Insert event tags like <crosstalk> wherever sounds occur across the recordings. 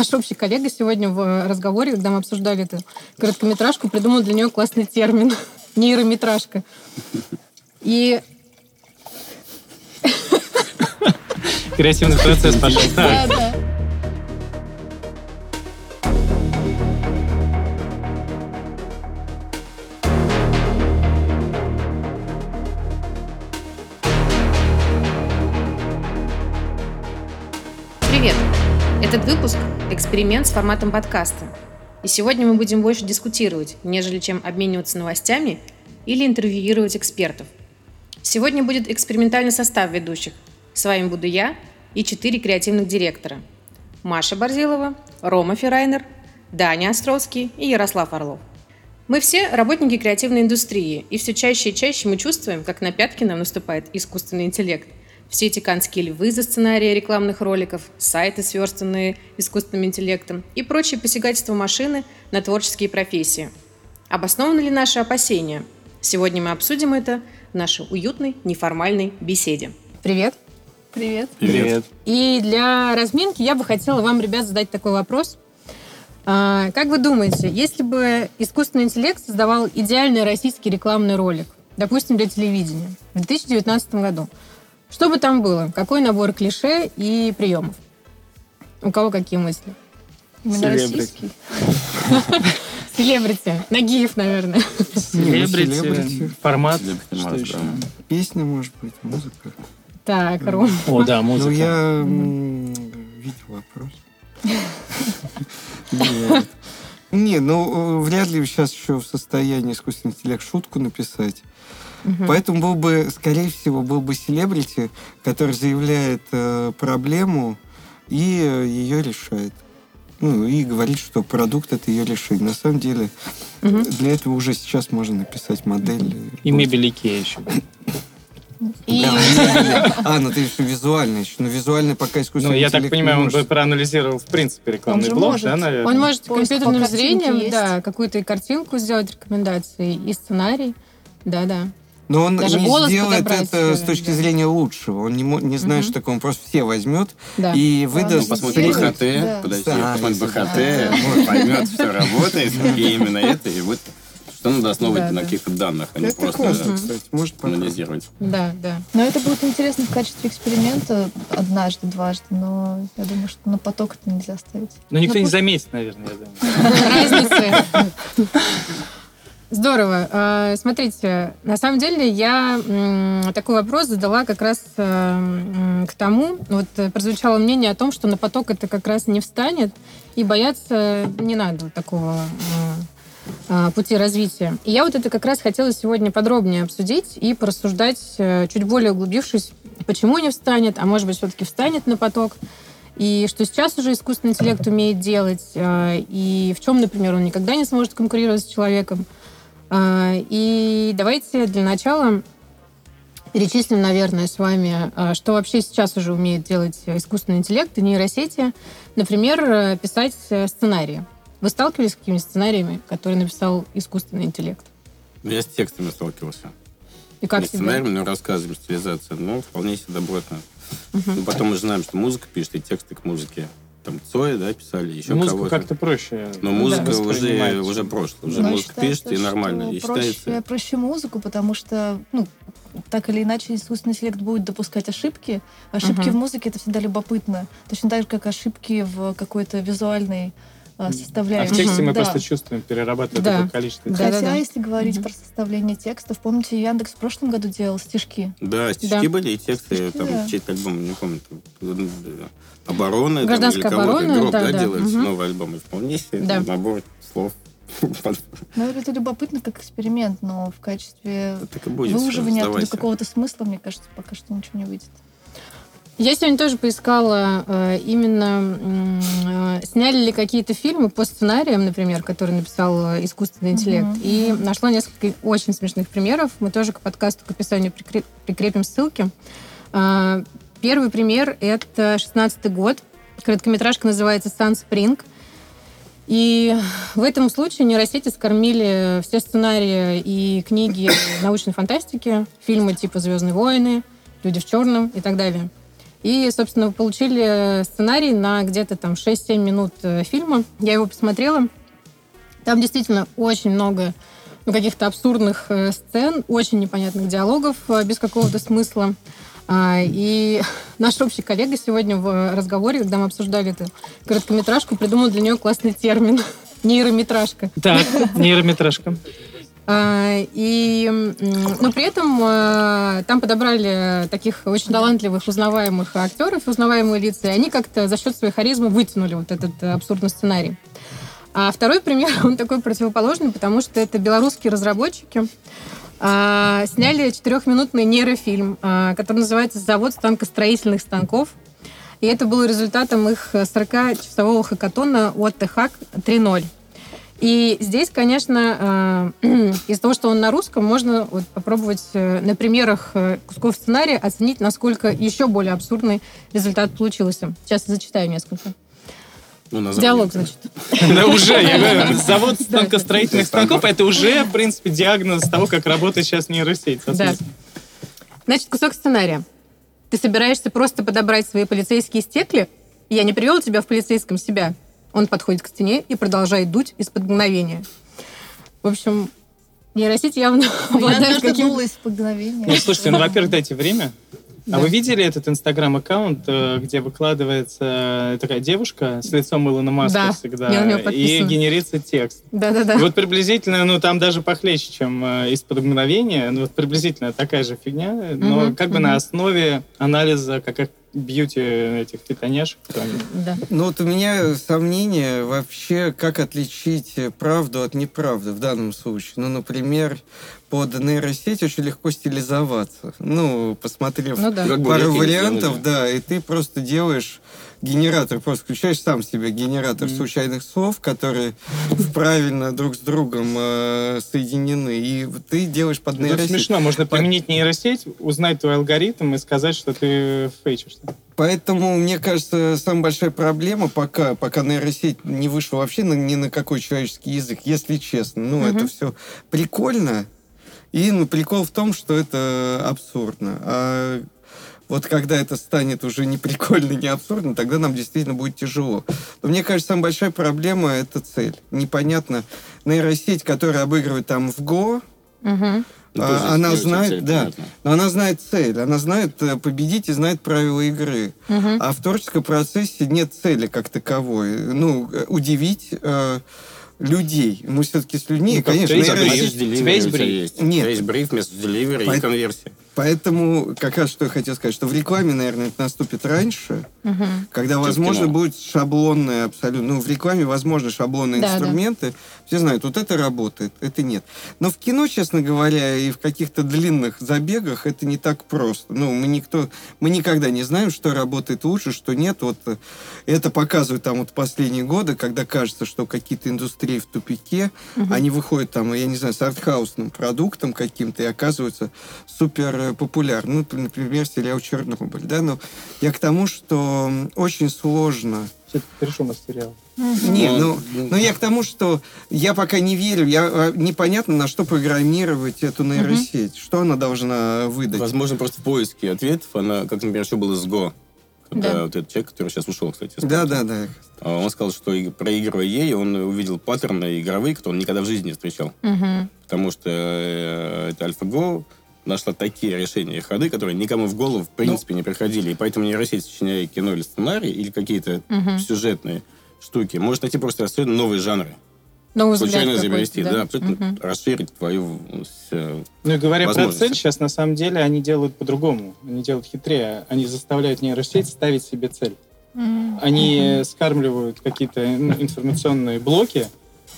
наш общий коллега сегодня в разговоре, когда мы обсуждали эту короткометражку, придумал для нее классный термин — нейрометражка. И Креативный процесс пошел. да, да. Эксперимент с форматом подкаста. И сегодня мы будем больше дискутировать, нежели чем обмениваться новостями или интервьюировать экспертов. Сегодня будет экспериментальный состав ведущих. С вами буду я и четыре креативных директора. Маша Борзилова, Рома Ферайнер, Даня Островский и Ярослав Орлов. Мы все работники креативной индустрии, и все чаще и чаще мы чувствуем, как на пятки нам наступает искусственный интеллект. Все эти канские львы за сценарии рекламных роликов, сайты, сверстанные искусственным интеллектом и прочие посягательства машины на творческие профессии. Обоснованы ли наши опасения? Сегодня мы обсудим это в нашей уютной, неформальной беседе. Привет. Привет. привет. И для разминки я бы хотела вам, ребят, задать такой вопрос. А, Как вы думаете, если бы искусственный интеллект создавал идеальный российский рекламный ролик, допустим, для телевидения, в 2019 году, что бы там было? Какой набор клише и приемов? У кого какие мысли? Селебрити. <laughs> Селебрити. Нагиев, наверное. Селебрити, формат. Что еще? Песня, может быть, музыка. Так, Ром. О, да, Ну, музыка. я м, видел вопрос. Нет. Не, ну, э, вряд ли сейчас еще в состоянии искусственный интеллект шутку написать. Поэтому был бы, скорее всего, был бы селебрити, который заявляет э, проблему и э, ее решает. Ну, и говорит, что продукт это ее решение. На самом деле, Мгм. для этого уже сейчас можно написать модель. э, И мебель Икея еще. И Да, мебель. А, ну ты еще визуально еще. Ну, визуально пока Ну, искусственный я так понимаю, он бы проанализировал, в принципе, рекламный блок, может. да, наверное? он может компьютерным зрением, да, какую-то картинку сделать, рекомендации, и сценарий. Да-да. Но он Даже не сделает это с э, точки да. зрения лучшего. Он не, не знает, Мгм. что такое. Он просто все возьмет Да. и Ну, выдаст... Посмотрит Средний. БХТ, Да. подожди, Да, посмотрит БХТ, вот, поймет, все работает, и именно это, и вот что надо основывать Да, на да. каких-то данных, а не просто классно, кстати. Может, попробовать. анализировать. Да, да. Но это будет интересно в качестве эксперимента однажды, дважды, но я думаю, что на поток это нельзя ставить. Но никто Ну, не пусть- заметит, наверное, я думаю. <laughs> Разницы. Здорово. А, Смотрите, на самом деле я такой вопрос задала как раз э, к тому, вот э, прозвучало мнение о том, что на поток это как раз не встанет, и бояться не надо такого э, э, пути развития. И я вот это как раз хотела сегодня подробнее обсудить и порассуждать, чуть более углубившись, почему не встанет, а может быть все-таки встанет на поток, и что сейчас уже искусственный интеллект умеет делать, и в чем, например, он никогда не сможет конкурировать с человеком. А, И давайте для начала перечислим, наверное, с вами, а, что вообще сейчас уже умеет делать искусственный интеллект и нейросети. Например, э, писать э, сценарии. Вы сталкивались с какими-то сценариями, которые написал искусственный интеллект? Ну, Я с текстами сталкивался. И как не себе? сценарием, но рассказами, стилизация. Ну, вполне себе добротно. Ну, потом мы же знаем, что музыка пишет, и тексты к музыке. Там Цоя, да, писали, еще Музыку кого-то. как-то проще. Но музыка Да. уже, уже прошлое. Уже Но я музыка считаю, пишет, и что нормально. И проще, считается... проще музыку, потому что, ну, так или иначе, искусственный интеллект будет допускать ошибки. Ошибки Мгм. в музыке это всегда любопытно. Точно так же, как ошибки в какой-то визуальной а, А составляющей. в тексте мы Да. просто чувствуем, перерабатывая Да. такое количество. Да, Хотя, да, да. если говорить Мгм. про составление текстов, помните, Яндекс в прошлом году делал стишки. Да, стишки Да. были, и тексты, Стишки, там, да. чей-то альбом, не помню, там, э, обороны, там, Гражданская или кого-то, оборона, гроб, да, да, да. делать Мгм. новый альбом, и вполне себе Да. набор слов. <laughs> Ну, это любопытно как эксперимент, но в качестве выуживания оттуда какого-то смысла, мне кажется, пока что ничего не выйдет. Я сегодня тоже поискала э, именно, э, сняли ли какие-то фильмы по сценариям, например, которые написал э, искусственный интеллект, Мгм. и нашла несколько очень смешных примеров. Мы тоже к подкасту, к описанию прикре- прикрепим ссылки. Первый пример — это 16 год. Короткометражка называется «Sun Spring». И в этом случае нейросети скормили все сценарии и книги научной фантастики, фильмы типа «Звездные войны», «Люди в черном» и так далее. И, собственно, получили сценарий на где-то там 6-7 минут э, фильма. Я его посмотрела. Там действительно очень много ну, каких-то абсурдных э, сцен, очень непонятных диалогов э, без какого-то смысла. А, и <laughs> наш общий коллега сегодня в разговоре, когда мы обсуждали эту короткометражку, придумал для нее классный термин <laughs> нейрометражка. Так, нейрометражка. А, и, но при этом а, там подобрали таких очень талантливых, узнаваемых актеров, узнаваемые лица, и они как-то за счет своей харизмы вытянули вот этот абсурдный сценарий. А второй пример, <laughs> он такой противоположный, потому что это белорусские разработчики а, сняли четырехминутный нейрофильм, а, который называется «Завод станкостроительных станков». И это было результатом их 40-часового хакатона от ТХАК 3.0. И здесь, конечно, э, <clears throat> из-за того, что он на русском, можно вот попробовать э, на примерах э, кусков сценария оценить, насколько еще более абсурдный результат получился. Сейчас зачитаю несколько. Ну. Диалог, значит. <laughs> Да уже, я говорю, завод станкостроительных станков, это уже, в принципе, диагноз того, как работает сейчас нейросеть. Да. Значит, кусок сценария. Ты собираешься просто подобрать свои полицейские стекли? Я не привел тебя в полицейском себя. Он подходит к стене и продолжает дуть из-под мгновения. В общем, нейросеть явно <laughs> Я обладает однажды каким-то... дула из мгновения. Ну, слушайте, ну, во-первых, дайте время. Да. А вы видели этот инстаграм-аккаунт, э, где выкладывается такая девушка с лицом Илона Маска Да, всегда, я и генерится текст. Да-да-да. Вот приблизительно, ну там даже похлеще, чем э, из-под мгновения, ну вот приблизительно такая же фигня, но как бы на основе анализа как как бьюти этих они. Да. Ну вот у меня сомнения вообще, как отличить правду от неправды в данном случае. Ну, например, под нейросеть очень легко стилизоваться. Ну, посмотрев Ну да. Пару вариантов, да, и ты просто делаешь генератор, просто включаешь сам себе генератор Мгм. случайных слов, которые правильно друг с другом э, соединены, и ты делаешь под Это нейросеть. смешно, можно применить нейросеть, узнать твой алгоритм и сказать, что ты фейчишься. Поэтому, мне кажется, самая большая проблема, пока, пока нейросеть не вышла вообще на- ни на какой человеческий язык, если честно. Ну, Мгм. это все прикольно. И ну, прикол в том, что это абсурдно. А вот когда это станет уже не прикольно, не абсурдно, тогда нам действительно будет тяжело. Но мне кажется, самая большая проблема — это цель. Непонятно. Нейросеть, которая обыгрывает там в Го, Мгм. Ну, а, она знает, цель, да, понятно. но она знает цель, она знает э, победить и знает правила игры. Мгм. А в творческом процессе нет цели как таковой. Ну, э, удивить э, людей. Мы все-таки с людьми, Ну, конечно, тебя бриф? У тебя есть бриф вместо delivery Поэт- и конверсия. Поэтому как раз что я хотел сказать, что в рекламе, наверное, это наступит раньше, Мгм. когда, Чем возможно, кино. будет шаблонные абсолютно. Ну, в рекламе, возможно, шаблонные Да, да. инструменты. Все знают, вот это работает, это нет. Но в кино, честно говоря, и в каких-то длинных забегах это не так просто. Ну, мы никто, мы никогда не знаем, что работает лучше, что нет. Вот э, это показывают там вот последние годы, когда кажется, что какие-то индустрии в тупике, они выходят там, я не знаю, с артхаусным продуктом каким-то и оказываются супер э, популярны. Ну, например, сериал «Чернобыль». Да? Но я к тому, что очень сложно Все-таки перешел на сериал. не, Ну, ну, я к тому, что я пока не верю, я а, непонятно, на что программировать эту нейросеть, что она должна выдать. Возможно, просто в поиске ответов, она, как, например, что было с Го. Когда Да. вот этот человек, который сейчас ушел, кстати. Да, да, да. Он сказал, что проигрывая ей, он увидел паттерны игровые, которые он никогда в жизни не встречал. Мгм. Потому что э, это Нашла такие решения и ходы, которые никому в голову, в Ну. принципе, не приходили. И поэтому нейросеть, сочиняя кино или сценарий, или какие-то Мгм. сюжетные штуки, может найти просто абсолютно новые жанры. Новый Случайно изобрести, да, абсолютно Мгм. расширить твою э, Ну и говоря про цель, сейчас на самом деле они делают по-другому. Они делают хитрее. Они заставляют нейросеть ставить себе цель. Они скармливают какие-то ну, информационные блоки,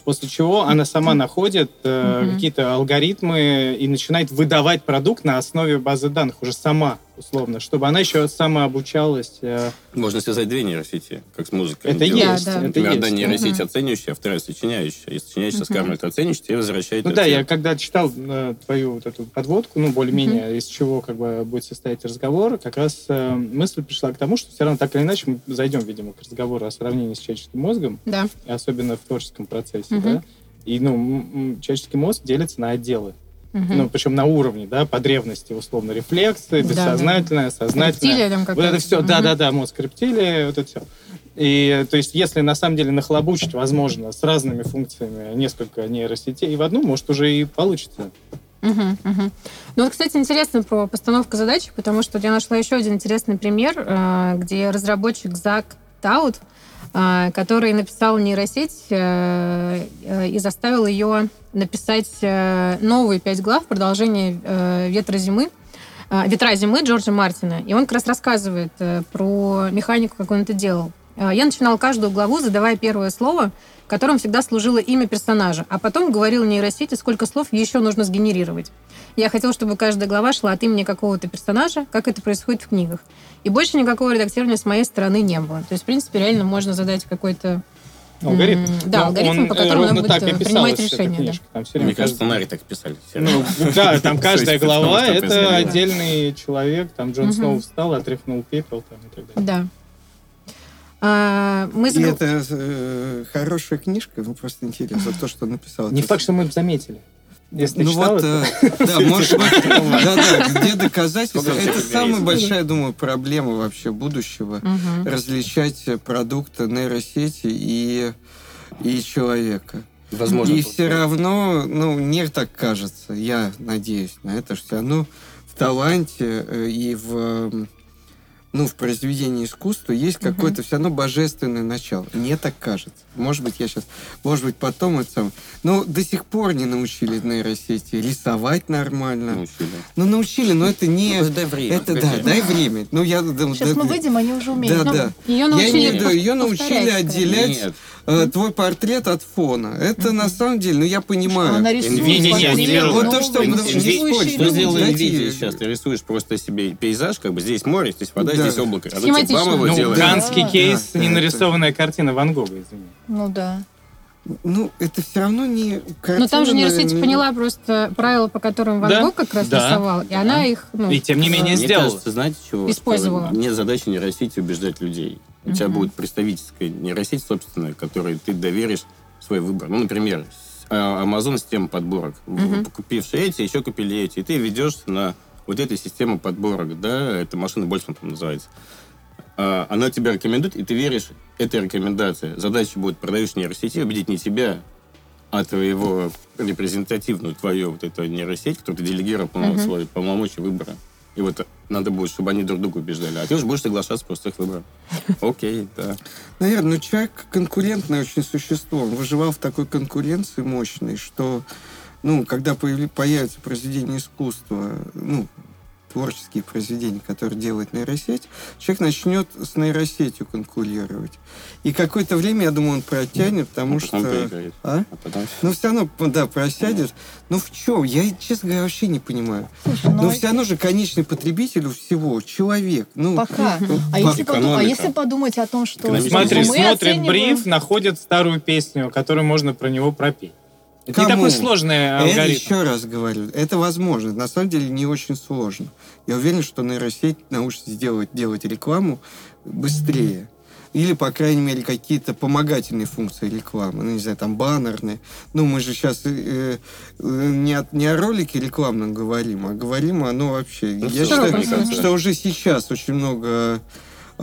после чего она сама находит э, Мгм. какие-то алгоритмы и начинает выдавать продукт на основе базы данных уже сама, условно, чтобы она еще самообучалась. э, Можно связать две нейросети, как с музыкой. Это есть, Да, да. это Например, одна есть. нейросеть Мгм. оценивающая, а вторая сочиняющая. И сочиняющая Мгм. скармливает оценивающую, тебе возвращает Ну да, я когда читал э, твою вот эту подводку, ну, более-менее, из чего как бы будет состоять разговор, как раз э, мысль пришла к тому, что все равно так или иначе мы зайдем, видимо, к разговору о сравнении с человеческим мозгом, Да. и особенно в творческом процессе, Мгм. да. И, ну, человеческий мозг делится на отделы. Мгм. Ну, причем на уровне, да, подревности, условно, рефлексы, Да, бессознательное, сознательное. Рептилия там Вот какая-то. это все, Мгм. да-да-да, мозг рептилии, вот это все. И, то есть, если на самом деле нахлобучить, возможно, с разными функциями несколько нейросетей в одну, может, уже и получится. Мгм, мгм. Ну вот, кстати, интересно про постановку задач, потому что я нашла еще один интересный пример, э, где разработчик Зак Таут, который написал нейросеть э, э, и заставил ее написать э, новые пять глав, продолжение «Ветра зимы», «Ветра зимы» Джорджа Мартина. И он как раз рассказывает про механику, как он это делал. Э, Я начинал каждую главу, задавая первое слово, которым всегда служило имя персонажа, а потом говорил нейросети, сколько слов еще нужно сгенерировать. Я хотел, чтобы каждая глава шла от имени какого-то персонажа, как это происходит в книгах. И больше никакого редактирования с моей стороны не было. То есть, в принципе, реально можно задать какой-то... Алгоритм. М, да, Но алгоритм, он, по которому ровно надо так будет, и э, принимать эта решения, да. Мне кажется, сценарий так писали. Ну, <laughs> да, там каждая глава это отдельный человек. Там Джон. Сноу встал, отряхнул пепел там, и так далее. Да. А, мы И загов- это э, хорошая книжка, ну просто интересно, то, что написал. Не факт, что мы бы заметили. Если ну читал вот, это, э, <laughs> да, может быть, да, да, где доказательства. Это самая большая, думаю, проблема вообще будущего. Различать продукты нейросети и, и человека. Возможно. и все равно, ну, мне так кажется, я надеюсь на это, что все равно в таланте э, и в, ну, в произведении искусства есть какое-то все равно божественное начало. Мне так кажется. Может быть, я сейчас, может быть, потом это сам. Но до сих пор не научили нейросети рисовать нормально. научили. Ну, научили, но это не... Ну, дай время, это, да, дай время. Ну, я... Сейчас мы выйдем, они уже умеют. Да, Ну, да. Ее Я научили имею в виду, ее научили отделять Нет. Э, твой портрет от фона. Это на самом деле, ну, я понимаю. Она рисует. Не-не-не, не. Вот то, что не Что сделала Nvidia сейчас? Ты рисуешь просто себе пейзаж, как бы здесь море, здесь вода, Да. здесь облако. А Схематично. ну, делает. да. Ганский кейс, Да, не это- нарисованная картина Ван Гога, извини. Ну да. Ну, это все равно не Но там же нейросеть ну, поняла просто правила, по которым Ван Да, Гог как раз да. рисовал, и она их... Ну, И тем не менее Мне сделала. кажется, знаете, чего? Использовала. Что Нет задачи нейросети убеждать людей. У тебя Мгм. будет представительская нейросеть собственная, которой ты доверишь свой выбор. Ну, например, а, Amazon система подборок. Мгм. Купившие эти, еще купили эти. И ты ведешься на вот этой системе подборок, да, это машина Больцман там называется. А, Она тебя рекомендует, и ты веришь этой рекомендации. Задача будет продающей нейросети убедить не тебя, а твоего репрезентативную твою вот эту нейросеть, которую ты делегировал свои полномочия выбора. И вот надо будет, чтобы они друг друга убеждали. А ты уже будешь соглашаться просто их выбором. <laughs> Окей, да. Наверное, ну, человек конкурентное очень существо. Он выживал в такой конкуренции мощной, что, ну, когда появи- появится произведение искусства, ну, творческие произведения, которые делает нейросеть, человек начнет с нейросетью конкурировать. И какое-то время, я думаю, он протянет, потому А что... потом проиграет. А? А потом... Ну, все равно, да, просядет. Но в чем? Я, честно говоря, вообще не понимаю. Слушай, ну Но все равно же конечный потребитель у всего человек. Ну, пока. <laughs> ну, А если, подумать, а если подумать о том, что Смотри, смотрит оцениваем- бриф, находит старую песню, которую можно про него пропеть. Это не Кому? такой сложный Это алгоритм. еще раз говорю, это возможно. На самом деле не очень сложно. Я уверен, что нейросеть научится сделать, делать рекламу быстрее. Или, по крайней мере, какие-то помогательные функции рекламы. Ну, не знаю, там баннерные. Ну, мы же сейчас э, э, не, о, не о ролике рекламном говорим, а говорим о, ну, вообще. Ну, я считаю, что уже сейчас очень много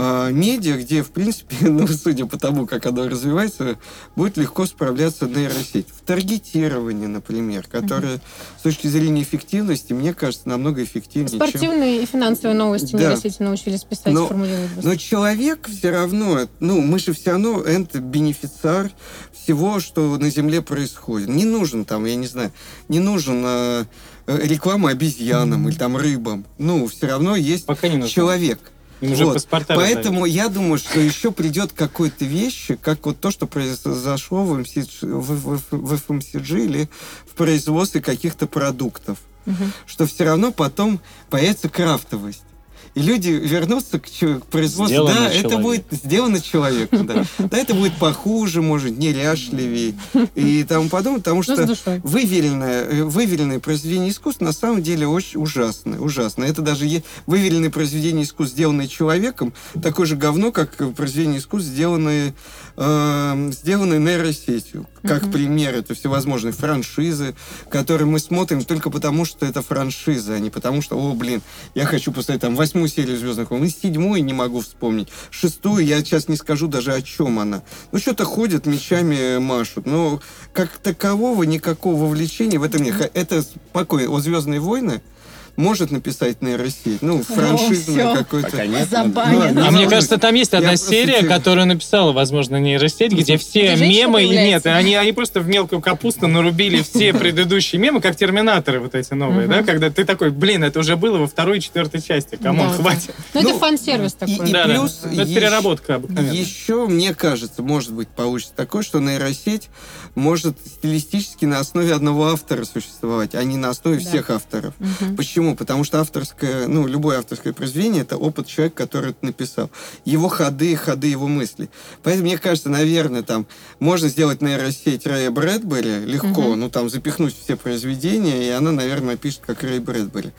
э, медиа, где, в принципе, <laughs> ну, судя по тому, как оно развивается, будет легко справляться нейросеть. В таргетировании, например, которое с точки зрения эффективности, мне кажется, намного эффективнее, чем... Спортивные и финансовые новости Да. нейросети научились писать, Но- формулировать. быстро. Но человек все равно, ну, мы же все равно это бенефициар всего, что на Земле происходит. Не нужен там, я не знаю, не нужен э, э, реклама обезьянам или там рыбам. Ну, все равно есть Пока не нужно. человек. Им уже Вот. паспорта Поэтому я думаю, что еще придет какой-то вещи, как вот то, что произошло в FMCG, в, в- в FMCG или в производстве каких-то продуктов. Мгм. Что все равно потом появится крафтовость. И люди вернутся к, к производству. Сделано да, это человеком. будет сделано человеком, да. Да, это будет похуже, может, неряшливее и тому подобное, потому что выверенное, выверенное произведение искусства на самом деле очень ужасное. Ужасно. Это даже выверенное произведение искусства, сделанное человеком, такое же говно, как произведение искусства, сделанное, э, сделанное нейросетью. Как пример, это всевозможные франшизы, которые мы смотрим только потому, что это франшиза, а не потому, что, о, блин, я хочу посмотреть там восьмую серию «Звездных войн», и седьмую не могу вспомнить, шестую я сейчас не скажу даже о чем она. Ну, что-то ходят, мечами машут, но как такового никакого вовлечения в этом нет. Это спокойно. О «Звездные войны» может написать нейросеть. Ну. Пока нет. Забанен. Ну, А Ну, мне может кажется, там есть одна серия, которую написала, возможно, нейросеть, где все мемы... и Нет, они, они просто в мелкую капусту нарубили все <laughs> предыдущие мемы, как терминаторы вот эти новые, да? Когда ты такой, блин, это уже было во второй и четвертой части. Да, хватит. Ну, Ну, это фан-сервис такой. и плюс Ну, Это переработка обыкновенная. Еще, мне кажется, может быть, получится такое, что нейросеть может стилистически на основе одного автора существовать, а не на основе всех авторов. Мгм. Почему? Потому что авторское, ну, любое авторское произведение это опыт человека, который это написал. Его ходы, ходы его мыслей. Поэтому, мне кажется, наверное, там можно сделать нейросеть Рэя Брэдбери легко, Мгм. ну, там, запихнуть все произведения, и она, наверное, пишет как Рэй Брэдбери.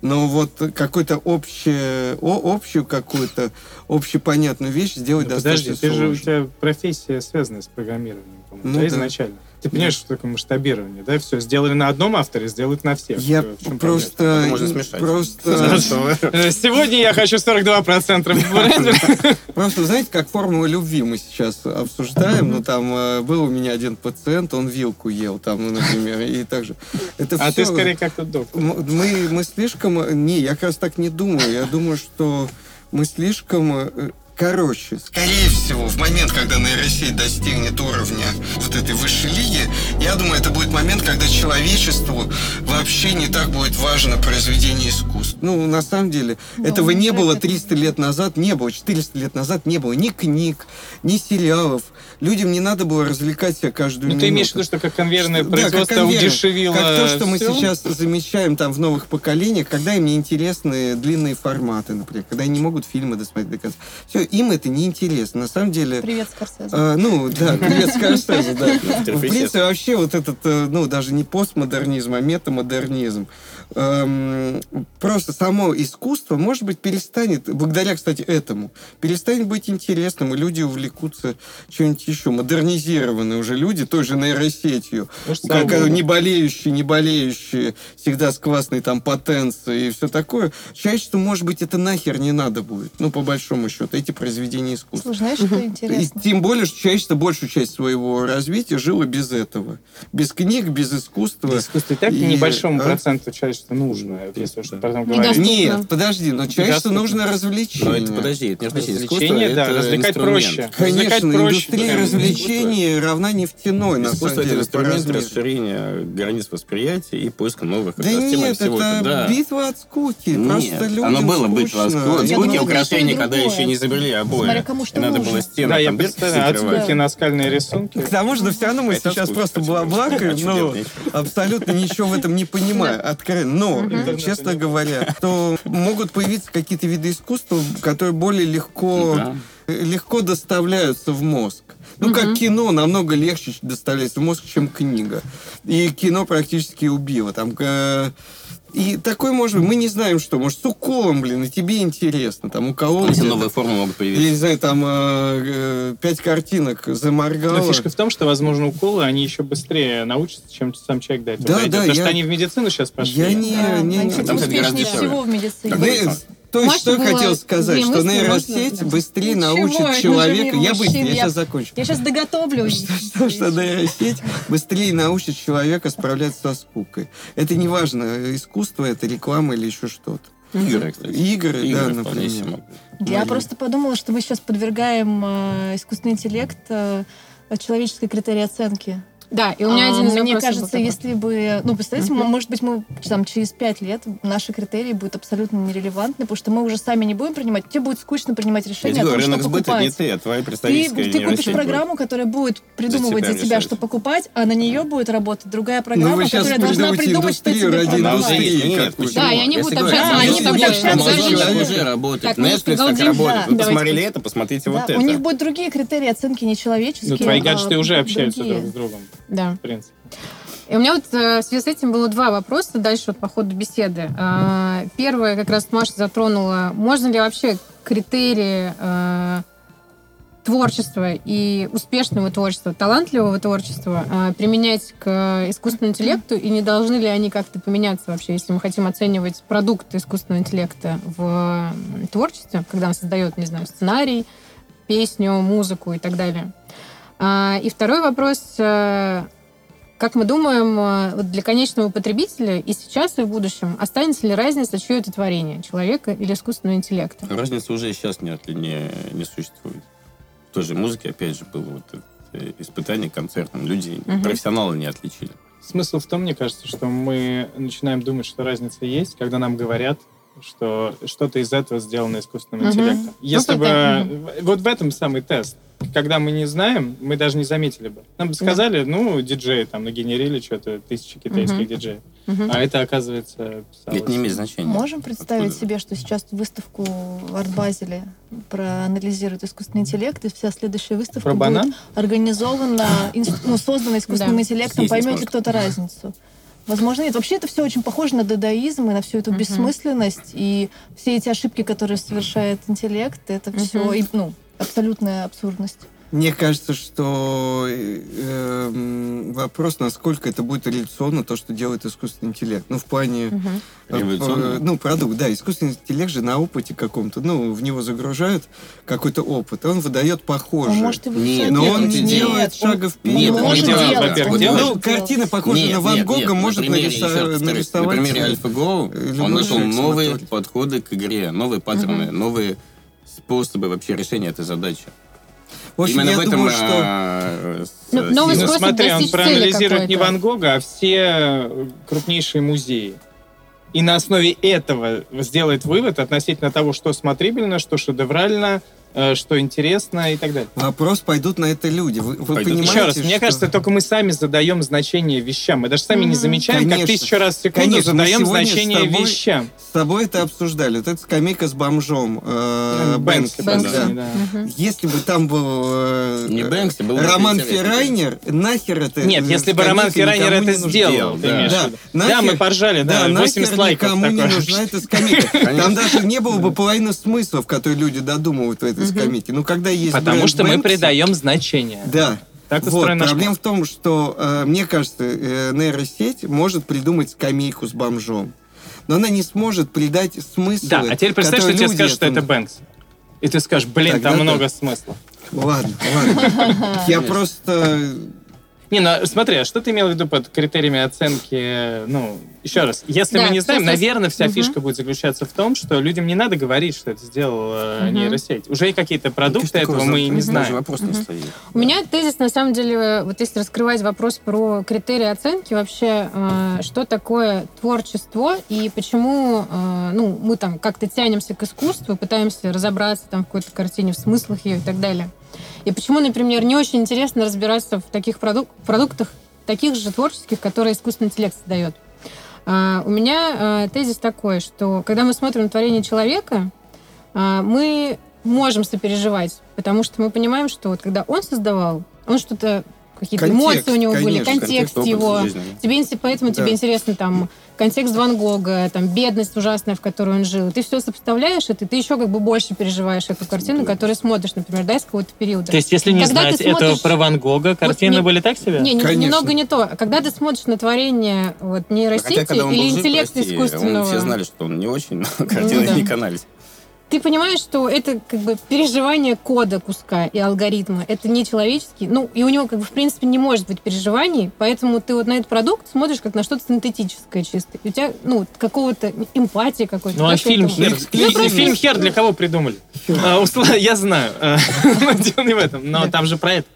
Но вот какую-то общее, о- общую какую-то общепонятную вещь сделать Ну, Подожди, достаточно ты же, у сложно. тебя профессия связана с программированием, по-моему, Ну да, да. изначально. Ты понимаешь, что такое масштабирование, да? Все, сделали на одном авторе, сделают на всех. Я просто... Можно смешать. Просто... <laughs> Э, Сегодня я хочу 42% Брэдбери. <laughs> Просто, знаете, как формула любви мы сейчас обсуждаем. Ну, там э, был у меня один пациент, он вилку ел, там, ну, например, и так же. Это А ты всё- скорее как тут доктор. Мы, мы слишком... Не, я как раз так не думаю. Я думаю, что мы слишком... Короче, скорее всего, в момент, когда нейросеть достигнет уровня вот этой высшей лиги, я думаю, это будет момент, когда человечеству вообще не так будет важно произведение искусства. Ну, на самом деле, Да, этого не было так. 300 лет назад, не было, 400 лет назад не было ни книг, ни сериалов. Людям не надо было развлекать себя каждую Ну, минуту. ты имеешь в виду, что как конвейерное Да, как производство конвейер. удешевило Как то, что мы всё? сейчас замечаем там в новых поколениях, когда им не интересны длинные форматы, например, когда они не могут фильмы досмотреть до конца. Все, им это не интересно. На самом деле... Привет, Скорсезе. а, ну, да, <laughs> привет, Скорсезе, да. В принципе, вообще вот этот, э, ну, даже не постмодернизм, а метамодернизм. Эм, Просто само искусство, может быть, перестанет, благодаря, кстати, этому, перестанет быть интересным, и люди увлекутся чем-нибудь еще. Модернизированные уже люди, той же нейросетью, Ну, слава как богу. не болеющие, не болеющие, всегда с классной там потенцией и все такое. Человечеству, может быть, это нахер не надо будет. Ну, по большому счету, эти произведения искусства. Слушай, знаешь, что И интересно? тем более, что человечество большую часть своего развития жило без этого. Без книг, без искусства. Искусство и так И, небольшому а? проценту человечества нужно, если уж потом Недоступно. говорить. Нет, подожди, но человечеству нужно Но развлечение. это, подожди, это не искусство, Развлечение, да, это развлекать инструмент. проще. Конечно, проще, индустрия что развлечений равна нефтяной, на Искусство самом это деле, инструмент расширения границ восприятия и поиска новых Да нет, всего это битва от скуки. Нет, Просто людям оно было скучно. от скуки, это украшения, когда еще не изобрели обои. Смотря кому что надо было стены Да, я представляю, от скуки наскальные рисунки. К тому же, но все равно мы Это сейчас просто блаблакаем, но абсолютно ничего в этом не понимаю, откровенно. Но, Интернета честно говоря, то могут появиться какие-то виды искусства, которые более легко, Да. легко доставляются в мозг. Ну, как кино намного легче доставляется в мозг, чем книга. И кино практически убило. Там, э, и такой, может быть, мы не знаем, что. Может, с уколом, блин, и тебе интересно. Там уколол. Эти где-то. новые формы могут Я не появиться. знаю, там э, э, пять картинок заморгало. Но фишка в том, что, возможно, уколы, они еще быстрее научатся, чем сам человек этого Да, да, Потому я- что они в медицину сейчас пошли. Я не... Да, не- они, не- кстати, Там, кстати, всего в медицине. То есть, что я хотел сказать, что нейросеть быстрее научит человека... Я быстро, я сейчас закончу. Я сейчас доготовлю. Что, нейросеть быстрее научит человека справляться со скукой. Это не важно, искусство это, реклама или еще что-то. Игры, кстати. Игры, да, Игры себе например. Я Мария. просто подумала, что мы сейчас подвергаем э, искусственный интеллект э, человеческой критерии оценки. Да, и у меня А, один из Мне был кажется, такой. если бы... Ну, представьте, Мгм. может быть, мы там через пять лет наши критерии будут абсолютно нерелевантны, потому что мы уже сами не будем принимать. Тебе будет скучно принимать Я решение тебе о говорю, том, рынок что сбыта покупать. не ты, а твоя Ты, представительская ты купишь нейросеть будет. программу, которая будет придумывать тебя за тебя, решать. что покупать, а на нее будет работать другая программа, Ну, щас которая должна придумать, что тебе продавать. Да, и они Я будут говорю, общаться, они будут общаться, уже работает, мы Netflix так работает. да. Вы посмотрели это, посмотрите вот это. у них будут другие критерии оценки, не человеческие. Ну, твои а гаджеты уже общаются друг с другом, Да. в принципе. И у меня вот э, в связи с этим было два вопроса дальше вот по ходу беседы. А, Первое, как раз Маша затронула, можно ли вообще критерии э, творчества и успешного творчества, талантливого творчества э, применять к искусственному интеллекту, и не должны ли они как-то поменяться вообще, если мы хотим оценивать продукт искусственного интеллекта в творчестве, когда он создает, не знаю, сценарий, песню, музыку и так далее. А, И второй вопрос, э, как мы думаем, э, вот для конечного потребителя и сейчас, и в будущем останется ли разница, чье это творение, человека или искусственного интеллекта? Разницы уже сейчас нет, не, не существует. В той же музыке, опять же, было вот это э, испытание концертным. Люди, Мгм. профессионалы не отличили. Смысл в том, мне кажется, что мы начинаем думать, что разница есть, когда нам говорят, что что-то из этого сделано искусственным Мгм. интеллектом. Если Ну, бы... понятно. Вот в этом самый тест. Когда мы не знаем, мы даже не заметили бы. Нам бы сказали, ну, диджеи там нагенерили что-то, тысячи китайских Мгм. диджеев. Мгм. А это, оказывается, писалось. Это не имеет значения. Можем представить Откуда? себе, что сейчас выставку в Арт-Базеле проанализирует искусственный интеллект, и вся следующая выставка Про будет банан? организована, инс- ну, создана искусственным Да. интеллектом, Съесть поймет ли кто-то разницу. Возможно, нет. Вообще это все очень похоже на дадаизм и на всю эту Мгм. бессмысленность. И все эти ошибки, которые совершает интеллект, это все Мгм. ну, абсолютная абсурдность. Мне кажется, что э, эм, вопрос, насколько это будет реляционно, то, что делает искусственный интеллект. Ну, в плане... Мгм. э, Революционно? Ну, продукт, да. Искусственный интеллект же на опыте каком-то, ну, в него загружают какой-то опыт, и он выдает похожее. Он может Нет, но он эволюционировать. не Нет, делает он- шага вперед. он Нет, он может делать, во-первых, он делает. Ну, картина, похожая Нет, на Ван нет, Гога, нет, может примере, нариса- нарисовать... На примере AlphaGo любой он нашел новые подходы к игре, новые паттерны, новые способы вообще решения этой задачи. В общем, Именно я в этом думаю, что... а, с- Ну, новый сила. Ну, смотри, он проанализирует не. Ван Гога, а все крупнейшие музеи. И на основе этого сделает вывод относительно того, что смотрибельно, что шедеврально, э, что интересно и так далее. Вопрос, пойдут на это люди. Вы, вы Пойдут. понимаете, Еще раз, мне что- кажется, только мы сами задаем значение вещам. Мы даже сами не Мгм. замечаем, как Конечно. тысячу раз в секунду Конечно, мы задаем сегодня с значение тобой- вещам. С тобой это обсуждали. Вот эта скамейка с бомжом. э, Бэнкси, Бэнкси, да. да. Если бы там был э, Не Бэнкси, был бы Роман. Феррайнер, нахер это... Нет, э, если бы Роман Феррайнер не это сделал, Да. Да, виду. Да, мы поржали, да, да, 80 нахер лайков никому не нужна эта скамейка. <laughs> Там даже не было бы половины смыслов, которые люди додумывают в этой скамейке. Ну, когда есть Потому бренд что мы Бэнкси- придаем значение. Да. Так вот, проблема в том, что, э, мне кажется, э, нейросеть может придумать скамейку с бомжом. Но она не сможет придать смысл. Да, а теперь представь, что тебе скажут, что это Бэнкс. И ты скажешь, блин, Тогда там да. много смысла. Ладно, ладно. <laughs> Я просто... Не, ну смотри, а что ты имел в виду под критериями оценки? Ну, еще раз, если Да, мы не знаем, сейчас- наверное, вся Мгм. фишка будет заключаться в том, что людям не надо говорить, что это сделал э, Мгм. нейросеть. Уже и какие-то продукты Конечно, такого этого мы и не знаем. вопрос не стоит. У меня тезис, на самом деле, вот если раскрывать вопрос про критерии оценки, вообще, э, что такое творчество и почему э, ну, мы там как-то тянемся к искусству, пытаемся разобраться там в какой-то картине, в смыслах ее и так далее. И почему, например, не очень интересно разбираться в таких продук- продуктах, таких же творческих, которые искусственный интеллект создает. А, у меня э, тезис такой, что когда мы смотрим творение человека, а, мы можем сопереживать, потому что мы понимаем, что вот когда он создавал, он что-то какие-то Контекст, эмоции у него были, конечно, контекст, опыт его. жизни. Тебе поэтому Да. тебе интересно там контекст Ван Гога, там бедность ужасная, в которой он жил. Ты все сопоставляешь это, ты еще как бы больше переживаешь эту картину, которую смотришь, например, да, из какого-то периода. То есть, если не Когда знать ты этого смотришь- про Ван Гога, картины не- были так себе? Не, не- немного не то. Когда ты смотришь на творение вот, нейросети Хотя, или жив, интеллекта прости, искусственного, он- все знали, что он не очень, <laughs> но картины да. не канались. Ты понимаешь, что это как бы переживание кода куска и алгоритма. Это не человеческий. Ну, и у него как бы в принципе не может быть переживаний, поэтому ты вот на этот продукт смотришь как на что-то синтетическое чисто. И у тебя, ну, какого-то эмпатии какой-то. Ну, а фильм. «Хер», Ну, фильм «Хер» для кого придумали? А, <laughs> Я знаю. <laughs> Дело не в этом, но там же про это.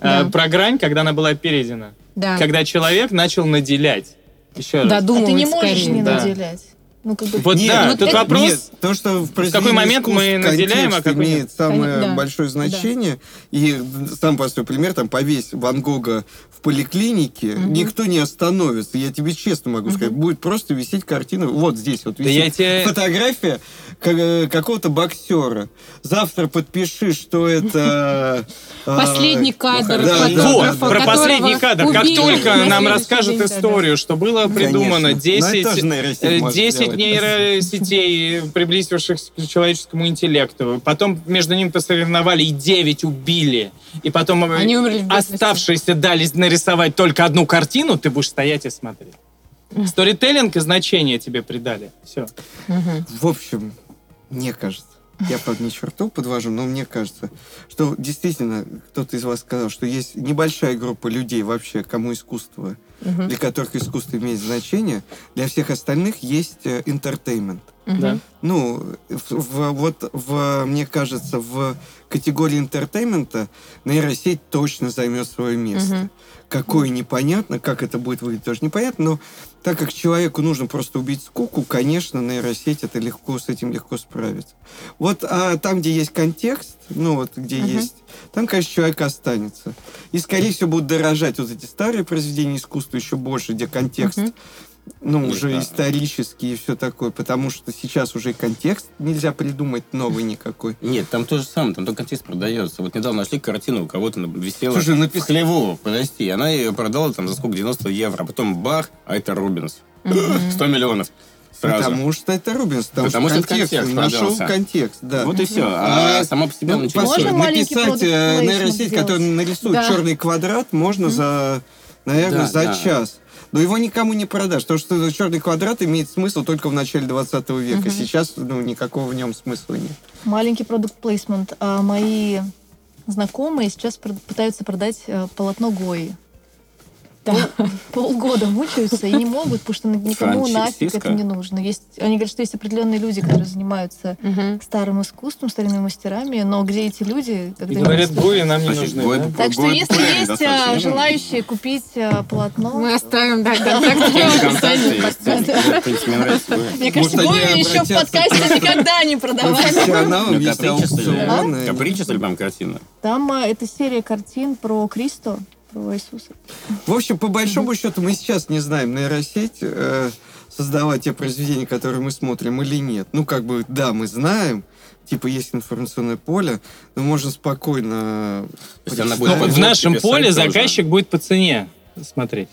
Да. про грань, когда она была передана. Да. Когда человек начал наделять. Еще раз. А ты Додумывать не можешь скорее. не да. наделять. Ну, как бы... Вот Нет, да, вот тут это- вопрос... Нет, то, что в, произведении момент мы наделяем, а какой нет. имеет самое Кон- да. большое значение. И сам простой пример, там, повесь Ван Гога в поликлинике, никто не остановится. Я тебе честно могу сказать, будет просто висеть картина. Вот здесь вот Да висит я тебе- фотография какого-то боксера. Завтра подпиши, что это... <laughs> э, Последний кадр да, фотографа, да, Вот, да, про последний кадр. Как только на нам расскажут историю, что было придумано Конечно. Ну, это 10, тоже нейросеть э, может 10 сделать. нейросетей, приблизившихся к человеческому интеллекту, потом между ними посоревновали и 9 убили, и потом э, Они оставшиеся дали нарисовать только одну картину, ты будешь стоять и смотреть. Сторителлинг и значение тебе придали. Все. В общем, мне кажется, я под не черту подвожу, но мне кажется, что действительно кто-то из вас сказал, что есть небольшая группа людей вообще, кому искусство, Мгм. для которых искусство имеет значение, для всех остальных есть э, entertainment. Мгм. Да. Ну, в- в- вот в, мне кажется, в категории entertainment а нейросеть точно займет свое место. Мгм. Какое непонятно, как это будет выглядеть, тоже непонятно, но так как человеку нужно просто убить скуку, конечно, нейросеть это легко, с этим легко справиться. Вот а там, где есть контекст, ну вот где Мгм. есть, там, конечно, человек останется. И, скорее всего, будут дорожать вот эти старые произведения искусства еще больше, где контекст Мгм. Ну, Нет, уже да. исторический и все такое, потому что сейчас уже и контекст нельзя придумать новый никакой. Нет, там то же самое, там только контекст продается. Вот недавно нашли картину, у кого-то на- висела Слушай, в напис- хлеву, подожди, она ее продала там за сколько, 90 евро, а потом бах, а это Рубинс. 100 <laughs> миллионов сразу. Потому что это Рубинс, потому, Потому что что контекст, контекст нашел продался. контекст, да. Вот и все. А, А, сама по себе Ну, не послушай, Можно написать э, нейросеть, сделать? которая нарисует Да. черный квадрат, можно за, наверное, Да, за да. час. Но его никому не продашь, потому что черный квадрат имеет смысл только в начале 20 века. Сейчас ну, никакого в нем смысла нет. Маленький продукт плейсмент. А мои знакомые сейчас пытаются продать э, полотно Гои. Пол- Полгода мучаются и не могут, потому что никому нафиг это не нужно. Есть, они говорят, что есть определенные люди, которые занимаются Мгм. старым искусством, старыми мастерами, но где эти люди? когда И говорят? Гои нам не нужны. Гои да? Так что если есть а, желающие купить а, полотно, Мы оставим, да, контакт мне кажется, Гои еще в подкасте никогда не продавали. Ну, или-. Капричес или там картина? Там а, это серия картин про Кристо, про Иисуса. В общем, по большому счету, мы сейчас не знаем, нейросеть э, создавать те произведения, которые мы смотрим, или нет. Ну, как бы, да, мы знаем, типа, есть информационное поле, но можно спокойно... есть она будет Но в нашем поле заказчик будет по цене смотреть.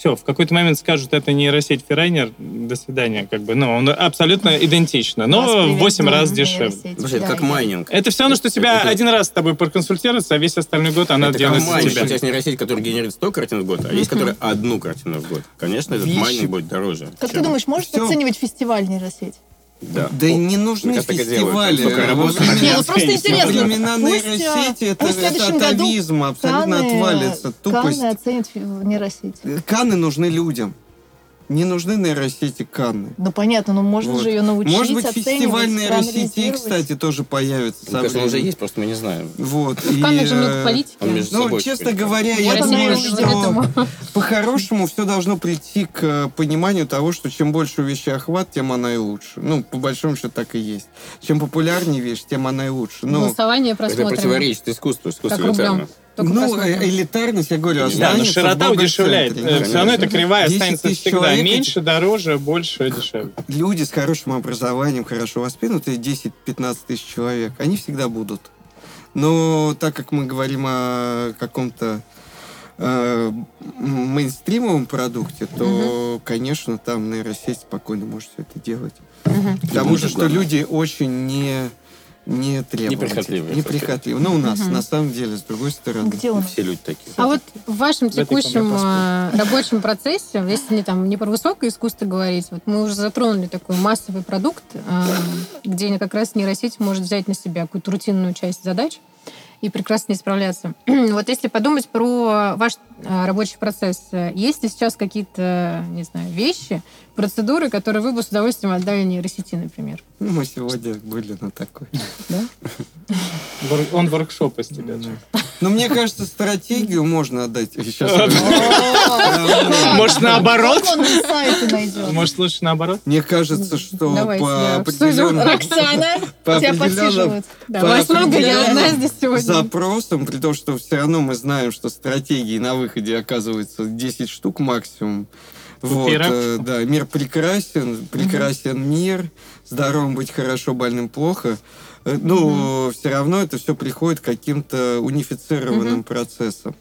Все, в какой-то момент скажут, это нейросеть Феррайнер, до свидания, как бы. Ну, он абсолютно идентично, но в привет, 8 раз дешевле. Слушай, это Да, как майнинг. Это все равно, что тебя Это- один раз с тобой проконсультироваться, а весь остальной год она это как делает за майнинг. У тебя. тебя есть нейросеть, которая генерирует 100 картин в год, а есть, которая одну картину в год. Конечно, этот Вещи- майнинг будет дороже. Как ты думаешь, может оценивать фестиваль нейросеть? Да. Да и не нужны так фестивали. Не, ну просто интересно. времена нейросети а, это, это следующем году атовизм, абсолютно отвалится. Тупость. Канны оценят нейросеть. Каны нужны людям. Не нужны нейросети Канны. Ну понятно, но можно Вот. же ее научить Может быть, фестиваль проанализировать. кстати, тоже появится. Мне кажется, он уже есть, просто мы не знаем. Вот. В и, Каннах же много э, политики. Ну, честно говоря, я думаю, что по-хорошему все должно прийти к э, пониманию того, что чем больше у вещи охват, тем она и лучше. Ну, по большому счету так и есть. Чем популярнее вещь, тем она и лучше. Ну, Голосование Это просмотрим. противоречит искусству, искусству Как. Только ну, просмотрим. э, элитарность, я говорю, Да, но широта удешевляет. Конечно. Все равно эта кривая 10 останется всегда. человек Меньше, дороже, больше, дешевле. Люди с хорошим образованием, хорошо воспитанные, 10-15 тысяч человек, они всегда будут. Но так как мы говорим о каком-то э, мейнстримовом продукте, то, конечно, там нейросеть спокойно может все это делать. Мгм. Потому будет, что главное. люди очень не не требовательны. Неприхотливые, Неприхотливые. Ну, у нас, на самом деле, с другой стороны. Где у нас? Все люди такие. А вот в вашем текущем а, рабочем процессе, если не, там, не про высокое искусство говорить, вот мы уже затронули такой массовый продукт, а, где как раз нейросеть может взять на себя какую-то рутинную часть задач. и прекрасно не справляться. <clears throat> вот если подумать про ваш а, рабочий процесс, э, есть ли сейчас какие-то, не знаю, вещи, процедуры, которые вы бы с удовольствием отдали нейросети, например? Ну, мы сегодня были на такой. Да? Он воркшоп из тебя. Ну, мне кажется, стратегию можно отдать. <laughs> Сейчас <laughs> Может, наоборот? Может, лучше наоборот? Мне кажется, что Давайте по определенным Оксана, <laughs> по тебя подсиживают. Да, По вас много, я одна определенным здесь сегодня. запросам, при том, что все равно мы знаем, что стратегии на выходе оказывается 10 штук максимум. Вот, э, да, мир прекрасен, прекрасен мир, здоровым быть хорошо, больным плохо. Э, Ну, все равно это все приходит к каким-то унифицированным Мгм. процессам.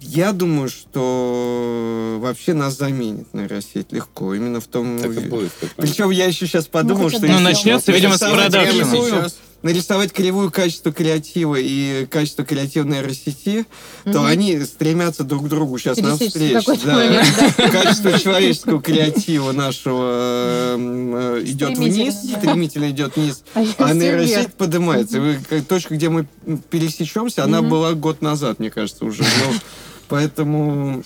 Я думаю, что вообще нас заменит нейросеть легко. Именно в том... Так и будет. Причем я еще сейчас подумал, хоть что... Ну, начнется, видимо, с Сейчас нарисовать кривую качества креатива и качество креативной нейросети, то Мгм. они стремятся друг к другу сейчас навстречу. Да. момент, <laughs> Качество человеческого креатива нашего э, идет вниз, да. стремительно идет вниз, А а нейросеть поднимается. Точка, где мы пересечемся, она была год назад, мне кажется, уже. Ну, Поэтому,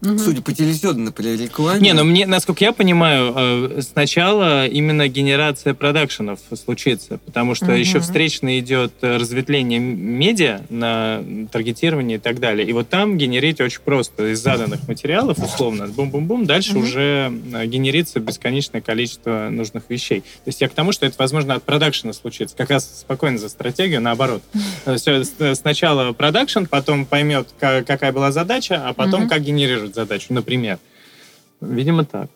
Мгм. судя по телевизионной, например, рекламе... Не, ну мне, насколько я понимаю, э, сначала именно генерация продакшенов случится, потому что Мгм. еще встречно идет э, разветвление медиа на таргетирование и так далее. И вот там генерить очень просто из заданных материалов, условно, бум-бум-бум, дальше Мгм. уже э, генерится бесконечное количество нужных вещей. То есть я к тому, что это, возможно, от продакшена случится. Как раз спокойно за стратегию, наоборот. Все, сначала продакшн, потом поймет, ка- какая была задача, а потом Мгм. как генерировать задачу, например. Видимо, так.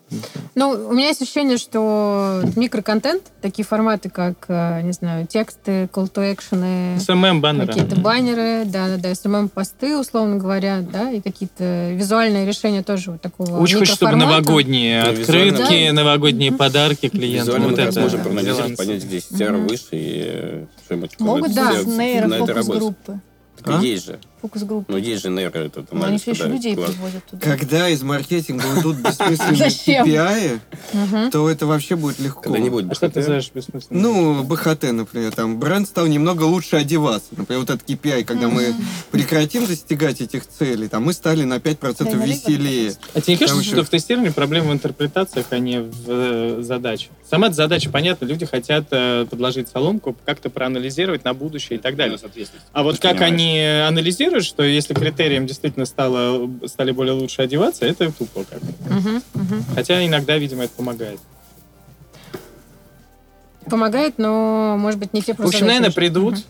Ну, у меня есть ощущение, что микроконтент, такие форматы, как, э, не знаю, тексты, call to action, SMM баннеры. какие-то баннеры, да-да-да, SMM -посты, условно говоря, да, и какие-то визуальные решения тоже вот такого Очень хочется, чтобы новогодние визуально, открытки, да. новогодние Мгм. подарки клиентам. Визуально Вот мы это можем проанализировать, понять, где CTR Мгм. выше и э, что-нибудь Могут Да. это работать. нейрофокус-группы. Так А? есть же. Фокус-группы. Ну, есть же нейро этот Но они анализ, все еще когда людей класс. приводят туда. Когда из маркетинга уйдут <laughs> бессмысленные? KPI, то это вообще будет легко. Когда не будет А что ты БХТ. знаешь бессмысленно? Ну, БХТ, например, там бренд стал немного лучше одеваться. Например, вот этот KPI, когда мы прекратим достигать этих целей, там мы стали на 5% Да, веселее. А тебе не кажется, что в тестировании проблема в интерпретациях, а не в э, задаче? Сама эта задача понятна, люди хотят э, подложить соломку, как-то проанализировать на будущее и так далее. А вот как они анализируют, что если критерием действительно стало, стали более лучше одеваться, это тупо как. Мгм. Мгм. Хотя иногда, видимо, это помогает. Помогает, но, может быть, не те В просто общем, наверное, придут, Мгм.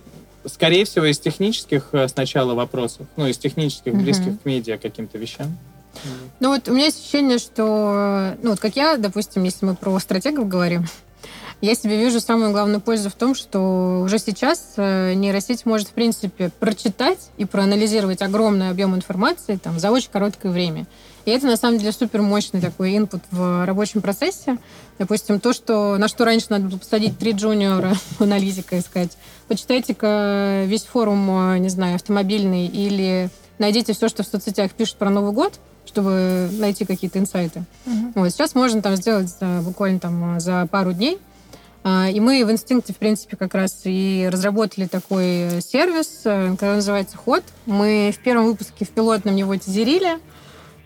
скорее всего, из технических э, сначала вопросов, ну, из технических, Мгм. близких к медиа каким-то вещам. Ну вот у меня есть ощущение, что, ну вот как я, допустим, если мы про стратегов говорим, я себе вижу самую главную пользу в том, что уже сейчас э, нейросеть может, в принципе, прочитать и проанализировать огромный объем информации там, за очень короткое время. И это, на самом деле, супер мощный такой инпут в рабочем процессе. Допустим, то, что, на что раньше надо было посадить три джуниора <laughs> аналитика и сказать, почитайте-ка весь форум, э, не знаю, автомобильный или найдите все, что в соцсетях пишут про Новый год, чтобы найти какие-то инсайты. Мгм. Вот, сейчас можно там сделать э, буквально там э, за пару дней. А, И мы в инстинкте, в принципе, как раз и разработали такой э, сервис, э, который называется Ход. Мы в первом выпуске в пилотном его тизерили.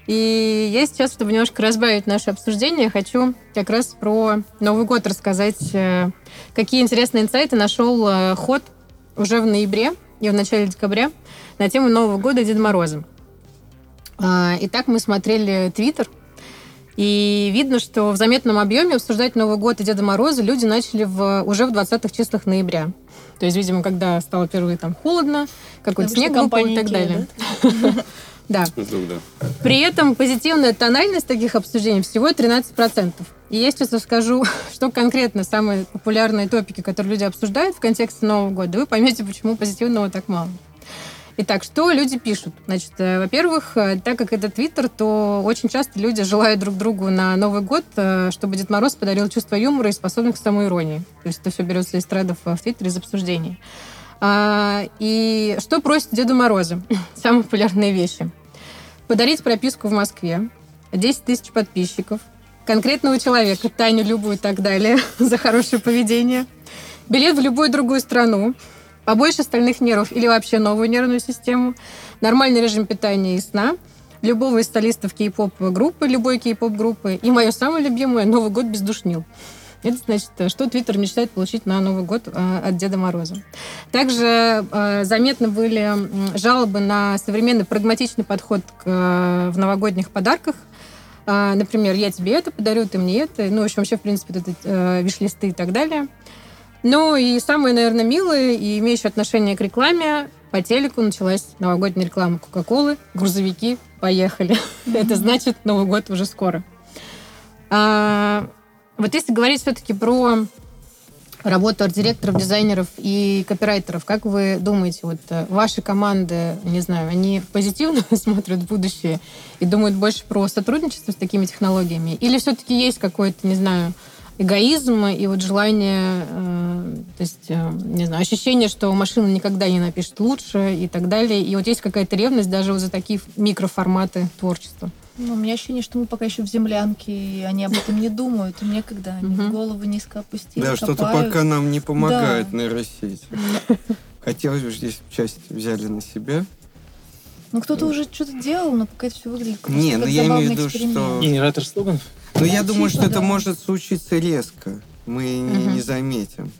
И я сейчас, чтобы немножко разбавить наше обсуждение, хочу как раз про Новый год рассказать, э, какие интересные инсайты нашел Ход уже в ноябре и в начале декабря на тему Нового года и Деда Мороза. А, Итак, мы смотрели Твиттер, и видно, что в заметном объеме обсуждать Новый год и Деда Мороза люди начали в, уже в 20-х числах ноября. То есть, видимо, когда стало впервые там холодно, какой-то Потому снег выпал и так далее. Да. <laughs> Да. При этом позитивная тональность таких обсуждений всего 13%. И я сейчас расскажу, <laughs> что конкретно самые популярные топики, которые люди обсуждают в контексте Нового года, вы поймете, почему позитивного так мало. Итак, что люди пишут? Значит, э, во-первых, э, так как это Твиттер, то очень часто люди желают друг другу на Новый год, э, чтобы Дед Мороз подарил чувство юмора и способность к самоиронии. То есть это все берется из тредов в Твиттере, из обсуждений. А, И что просят Деду Морозу? <laughs> Самые популярные вещи. Подарить прописку в Москве, 10 тысяч подписчиков, конкретного человека, Таню Любу и так далее, <laughs> за хорошее поведение, билет в любую другую страну, побольше стальных нервов или вообще новую нервную систему, нормальный режим питания и сна, любого из солистов кей-поп группы, любой кей-поп группы, и мое самое любимое Новый год без душнил. Это значит, что Твиттер мечтает получить на Новый год э, от Деда Мороза. Также э, заметны были жалобы на современный прагматичный подход к, э, в новогодних подарках. Э, например, я тебе это подарю, ты мне это. Ну, в общем, вообще, в принципе, это э, виш-листы и так далее. Ну и самое, наверное, милое и имеющее отношение к рекламе, по телеку началась новогодняя реклама Кока-Колы. Грузовики, поехали. <laughs> Это значит, Новый год уже скоро. А, вот если говорить все-таки про работу арт-директоров, дизайнеров и копирайтеров, как вы думаете, вот э, ваши команды, не знаю, они позитивно <laughs> смотрят в будущее и думают больше про сотрудничество с такими технологиями? Или все-таки есть какой-то, не знаю, эгоизм и вот желание, э, то есть, э, не знаю, ощущение, что машина никогда не напишет лучше и так далее. И вот есть какая-то ревность даже вот за такие микроформаты творчества. Ну, у меня ощущение, что мы пока еще в землянке, и они об этом не думают. И некогда, они Мгм. голову низко опустили, Да, что-то пока нам не помогает Да. нейросеть. Хотелось бы здесь часть взяли на себя. Ну, кто-то уже что-то делал, но пока это все выглядит Не, как ну я имею в забавный виду, эксперимент. что- Генератор слоганов? Но я Ну, думаю, что это может случиться резко. Мы не, заметим.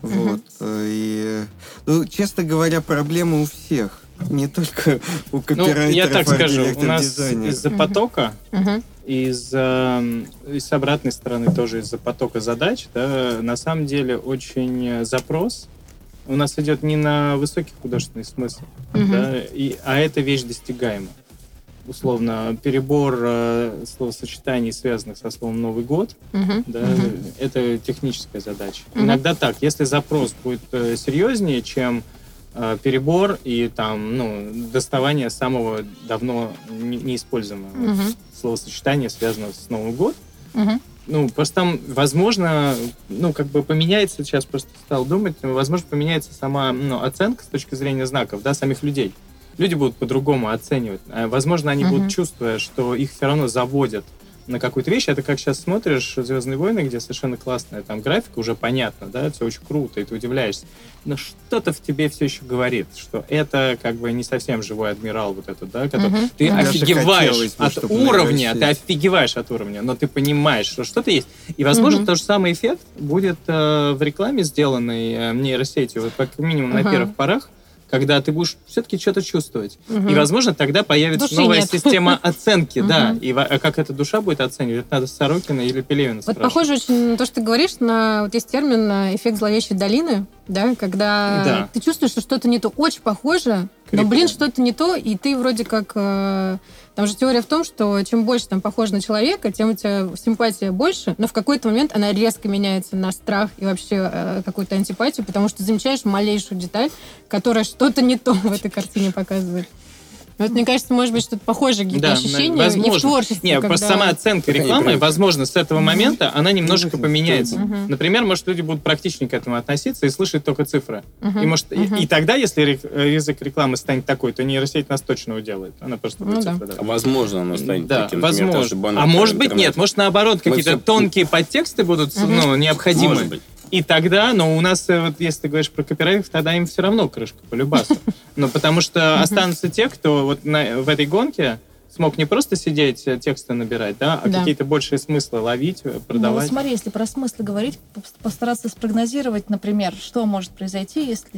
Вот. э, И, ну, честно говоря, проблемы у всех. Не только у Ну, копирайтеров, я так скажу, у нас из-за потока Мгм. из, эм, и с обратной стороны тоже из-за потока задач, да, на самом деле очень э, запрос у нас идет не на высокий художественный смысл, да, и, а эта вещь достигаема. Условно, перебор э, словосочетаний, связанных со словом «Новый год», Мгм. да, Мгм. это техническая задача. Мгм. Иногда так. Если запрос будет э, серьезнее, чем э, перебор и там, ну, доставание самого давно не- неиспользуемого Мгм. словосочетания, связанного с Новым год, Мгм. ну, просто там, возможно, ну, как бы поменяется, сейчас просто стал думать, возможно, поменяется сама ну, оценка с точки зрения знаков, да, самих людей. Люди будут по-другому оценивать. А, Возможно, они Мгм. будут чувствуя, что их все равно заводят на какую-то вещь. Это как сейчас смотришь «Звездные войны», где совершенно классная там графика, уже понятно, да, все очень круто, и ты удивляешься. Но что-то в тебе все еще говорит, что это как бы не совсем живой адмирал вот этот, да, который... Мгм. Ты. Даже офигеваешь бы, от уровня, ты офигеваешь от уровня, но ты понимаешь, что что-то есть. И, возможно, Мгм. тот же самый эффект будет э, в рекламе, сделанной э, нейросетью, вот как минимум на Ага. первых порах, когда ты будешь все-таки что-то чувствовать. Мгм. И, возможно, тогда появится Души новая нет. система <laughs> оценки, да. И а как эта душа будет оценивать, это надо Сорокина или Пелевина Вот похоже очень на то, что ты говоришь, на вот есть термин э, эффект зловещей долины, да, когда Да. ты чувствуешь, что что-то не то, очень похоже, но, блин, что-то не то, и ты вроде как... Там же теория в том, что чем больше там похож на человека, тем у тебя симпатия больше, но в какой-то момент она резко меняется на страх и вообще э, какую-то антипатию, потому что замечаешь малейшую деталь, которая что-то не то в этой картине показывает. Вот мне кажется, может быть, что-то похожее какие-то Да, ощущения и возможно. в творчестве. Нет, просто когда- сама оценка рекламы, возможно, с этого момента она немножко Мгм. поменяется. Мгм. Например, может, люди будут практичнее к этому относиться и слышать только цифры. Мгм. И, может, и- Мгм. и, тогда, если рек- э, язык рекламы станет такой, то нейросеть нас точно уделает. Она просто будет Ну да. цифры А давать. возможно, оно станет Да, таким. например, возможно. банка А может быть, интернета. нет. Может, наоборот, какие-то всё- тонкие подтексты будут Мгм. ну, необходимы. Может быть. И тогда, но у нас, э, вот если ты говоришь про копирайтинг, тогда им все равно крышка по любасу. Но потому что останутся те, кто вот на- в этой гонке смог не просто сидеть, э, тексты набирать, да, а Да. какие-то большие смыслы ловить, э, Ну, продавать. смотри, если про смыслы говорить, пос- постараться спрогнозировать, например, что может произойти, если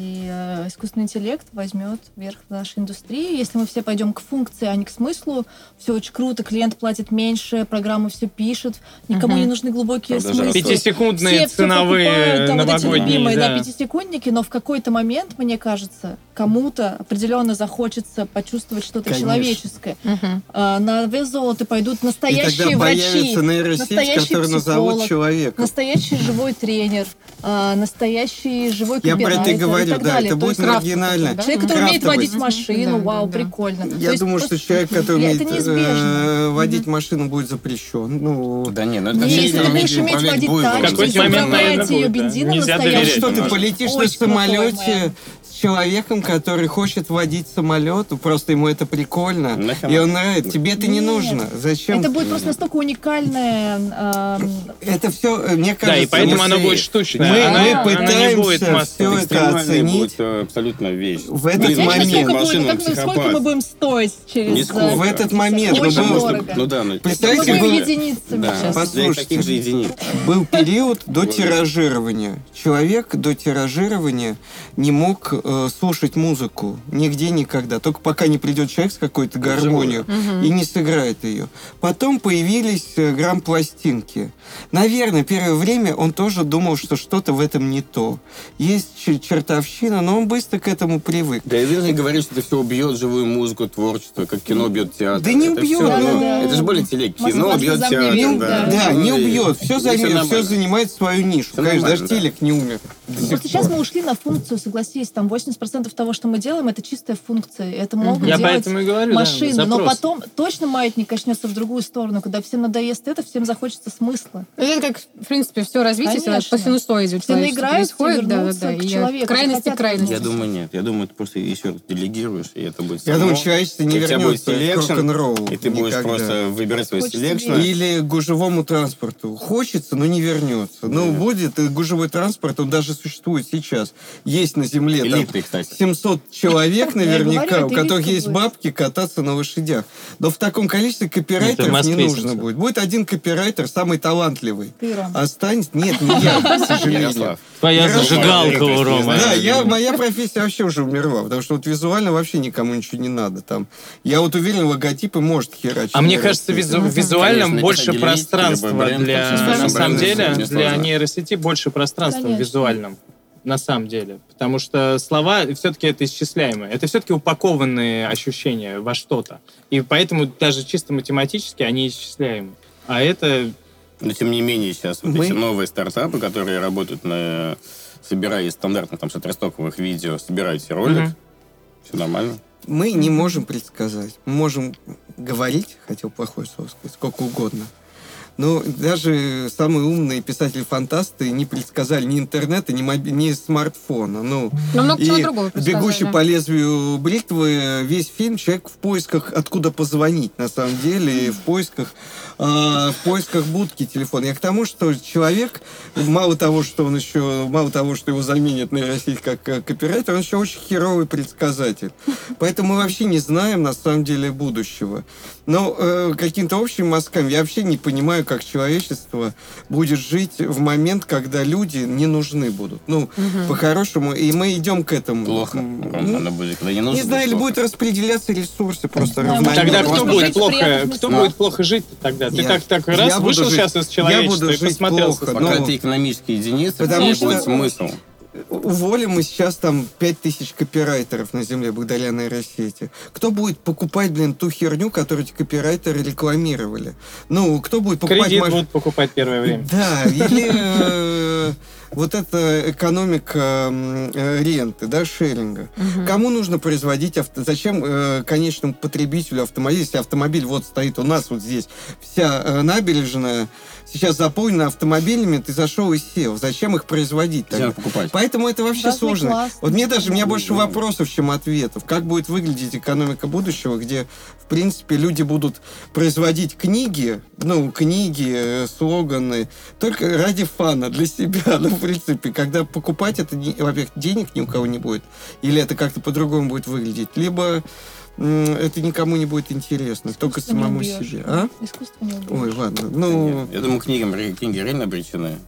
э, искусственный интеллект возьмет верх в нашей индустрии, если мы все пойдем к функции, а не к смыслу, все очень круто, клиент платит меньше, программа все пишет, никому Мгм. не нужны глубокие Правда, смыслы. Пятисекундные Все ценовые покупают, да, вот эти новогодние. любимые, да, да. пятисекундники, но в какой-то момент, мне кажется, кому-то определенно захочется почувствовать что-то Конечно. человеческое. Мгм. А, на вес золота пойдут И настоящие тогда врачи, настоящий которая назовут человека. настоящий живой тренер, а, настоящий живой Я про это и говорю, и да, далее. это То будет есть маргинально. да? Человек, который умеет водить машину, Да, вау, да, прикольно. То Я есть думаю, просто- что человек, <laughs> который И умеет э, водить машину, будет запрещен. Ну, Да не, ну это Не, если ты будешь уметь управлять водить момент, управляете наверное, ее бензином Нельзя настоящим. что ты полетишь на самолете с человеком, который хочет водить самолет, просто ему это прикольно, и он собирает. Тебе это не Нет. нужно. Зачем? Это будет просто настолько уникальное... эм, Это все, мне кажется... Да, и поэтому мы- оно будет штучное. Мы, она, мы она не будет пытаемся массовой. все это Экстремальная оценить. будет э, абсолютно вещь. В этот Блин, Знаешь, момент. насколько будет, как мы- сколько мы будем стоить через... Нисколько. э, В этот момент Очень ну, был, дорого. Ну да, ну, Представляете, Мы будем был- единицами Да, сейчас. Послушайте. для каких же единиц? был период до тиражирования. Человек до тиражирования не мог э, слушать музыку нигде никогда. Только пока не придет человек с какой-то гармонией и не сыграет ее. Потом появились э, грамм-пластинки. Наверное, первое время он тоже думал, что что-то в этом не то. Есть чер- чертовщина, но он быстро к этому привык. Да и не говорит, что это все убьет живую музыку, творчество, как кино бьет театр. Да не Это убьет, всё, ну, ну, да. Это же более. Масло Кино просто бьет забьет, театр. да. Да, Ну не убьет. Все, займет, все занимает свою нишу. Всё Конечно, даже да. телек не умер. Просто сейчас пор. мы ушли на функцию, согласись, там 80% того, что мы делаем, это чистая функция. Это могут Я делать поэтому и говорю, да, машины. но запрос. Потом точно маятник качнется в другую сторону, когда всем надоест это, всем захочется смысла. Ну, Это как, в принципе, все развитие Конечно. по синусоиде Все и происходит. Да, да, да. к человеку, крайности хотят крайности. Я думаю, нет. Я думаю, ты просто еще делегируешь, и это будет Я само. думаю, человечество не вернется к рок-н-роллу. И ты будешь никогда. просто выбирать свой selection. Или к гужевому транспорту. Хочется, но не вернется. Ну, Да. будет и гужевой транспорт, он даже существует сейчас. Есть на Земле там Элитный, кстати. 700 человек наверняка, у которых есть бабки кататься на лошадях. Но в таком количестве копирайтеров не Москве нужно будет. Будет один копирайтер, самый талантливый. Ты. Останется... Нет, не я, к <laughs> сожалению. Твоя зажигалка у Ромы. Да, я, моя профессия вообще уже умерла, потому что вот визуально вообще никому ничего не надо. Там. Я вот уверен, логотипы может херачить. А мне кажется, визу- визуально Конечно, больше пространства для... На самом деле, не для нейросети больше пространства в визуальном. На самом деле. Потому что слова все-таки это исчисляемые. Это все-таки упакованные ощущения во что-то. И поэтому даже чисто математически они исчисляемы. А это Но тем не менее сейчас вот Мы- эти новые стартапы, которые работают на собирая из стандартных там шаттерстоковых видео, собирают себе ролик, Мгм. все нормально. Мы не можем предсказать. Мы можем говорить, хотел плохое слово сказать, сколько угодно. Но даже самые умные писатели-фантасты не предсказали ни интернета, ни, моби- ни смартфона. Ну, Но много чего и другого предсказали. «Бегущий по лезвию бритвы» весь фильм человек в поисках, откуда позвонить, на самом деле, в поисках, а, в поисках будки телефона. Я к тому, что человек, мало того, что он еще, мало того, что его заменят нейросеть как э, копирайтер, он еще очень херовый предсказатель. Поэтому мы вообще не знаем, на самом деле, будущего. Но э, каким-то общим мазками я вообще не понимаю, как человечество будет жить в момент, когда люди не нужны будут. Ну, по-хорошему, и мы идем к этому. Плохо. Ну, Она будет, когда не нужно. не знаю, или будет распределяться ресурсы просто Да, равномерно. Тогда кто будет плохо, кто местах. будет плохо жить тогда? Ты Я- так, так я раз буду вышел жить- сейчас из я человечества буду и жить посмотрелся. плохо, Пока но- ты экономические единицы, Потому потому что- будет смысл. Уволим мы сейчас там 5000 копирайтеров на земле благодаря нейросети. Кто будет покупать, блин, ту херню, которую эти копирайтеры рекламировали? Ну, кто будет покупать... Кредит маш- будут покупать первое время. Да, или э, вот эта экономика м, э, ренты, да, шеринга. Кому нужно производить авто? Зачем э, конечному потребителю автомобиля, если автомобиль вот стоит у нас вот здесь, вся э, набережная сейчас заполнена автомобилями, ты зашел и сел. Зачем их производить Зачем тогда? покупать? Поэтому это вообще Разный сложно. класс. Вот мне даже, у меня больше вопросов, чем ответов. Как будет выглядеть экономика будущего, где, в принципе, люди будут производить книги, ну, книги, э, слоганы, только ради фана, для себя. Ну, в принципе, когда покупать это, во-первых, денег ни у кого не будет, или это как-то по-другому будет выглядеть, либо это никому не будет интересно, только Искусство не самому себе. А? Искусство не убьешь. Ой, ладно. Ну, Я думаю, книгам, книги реально обречены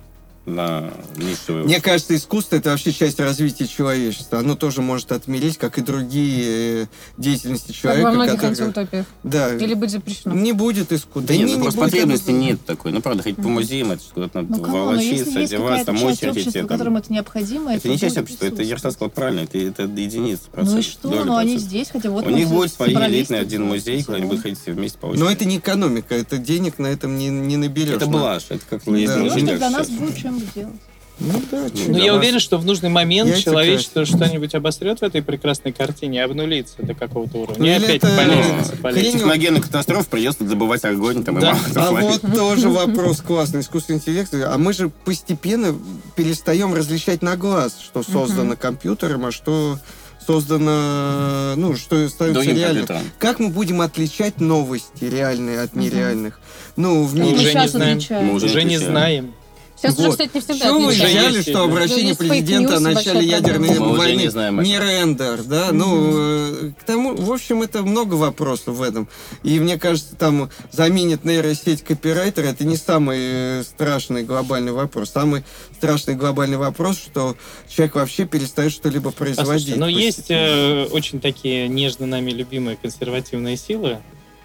на низшую... Мне кажется, искусство это вообще часть развития человечества. Оно тоже может отмереть, как и другие э, деятельности Как человека. во многих которые- антиутопиях. Да. Или быть запрещено. Не будет искусства. Да нет, не, ну не просто будет потребности этого. нет такой. Ну, правда, ходить по музеям, это куда-то надо Ну? Но волочиться, есть одеваться, там очередь идти. которым там. это необходимо, Это не часть будет общества, это. Ярослав сказал правильно, это, это единицы. Ну и что? Ну они здесь, хотя вот У мы них будет свои элитный один музей, куда они будут ходить все вместе по Но очереди. это не экономика, это денег на этом не, не наберешь. Это блажь, это как есть Да. для нас будет чем делать. Ну да, для я вас уверен, что в нужный момент яйца человечество что-нибудь обосрет в этой прекрасной картине и обнулится до какого-то уровня. Ну, и опять это- по Ну, лестнице техногенных катастроф придется добывать огонь там, и Да. мало А вот тоже вопрос классный, искусственный интеллект. А мы же постепенно перестаем различать на глаз, что создано компьютером, а что создано, ну, что становится Другим реальным. компьютером. Как мы будем отличать новости реальные от нереальных? Ну, в Мы мире... уже не знаем. Мы уже Уже не знаем. Сейчас уже, Вот. кстати, не всегда Что вы взяли, что обращение президента о начале ядерной. Мы уже войны не знаем это. не рендер, да? Ну, э, к тому, в общем, это много вопросов в этом. И мне кажется, там заменит нейросеть копирайтера, это не самый э, страшный глобальный вопрос. Самый страшный глобальный вопрос, что человек вообще перестает что-либо производить. Послушайте, но есть э, очень такие нежно нами любимые консервативные силы,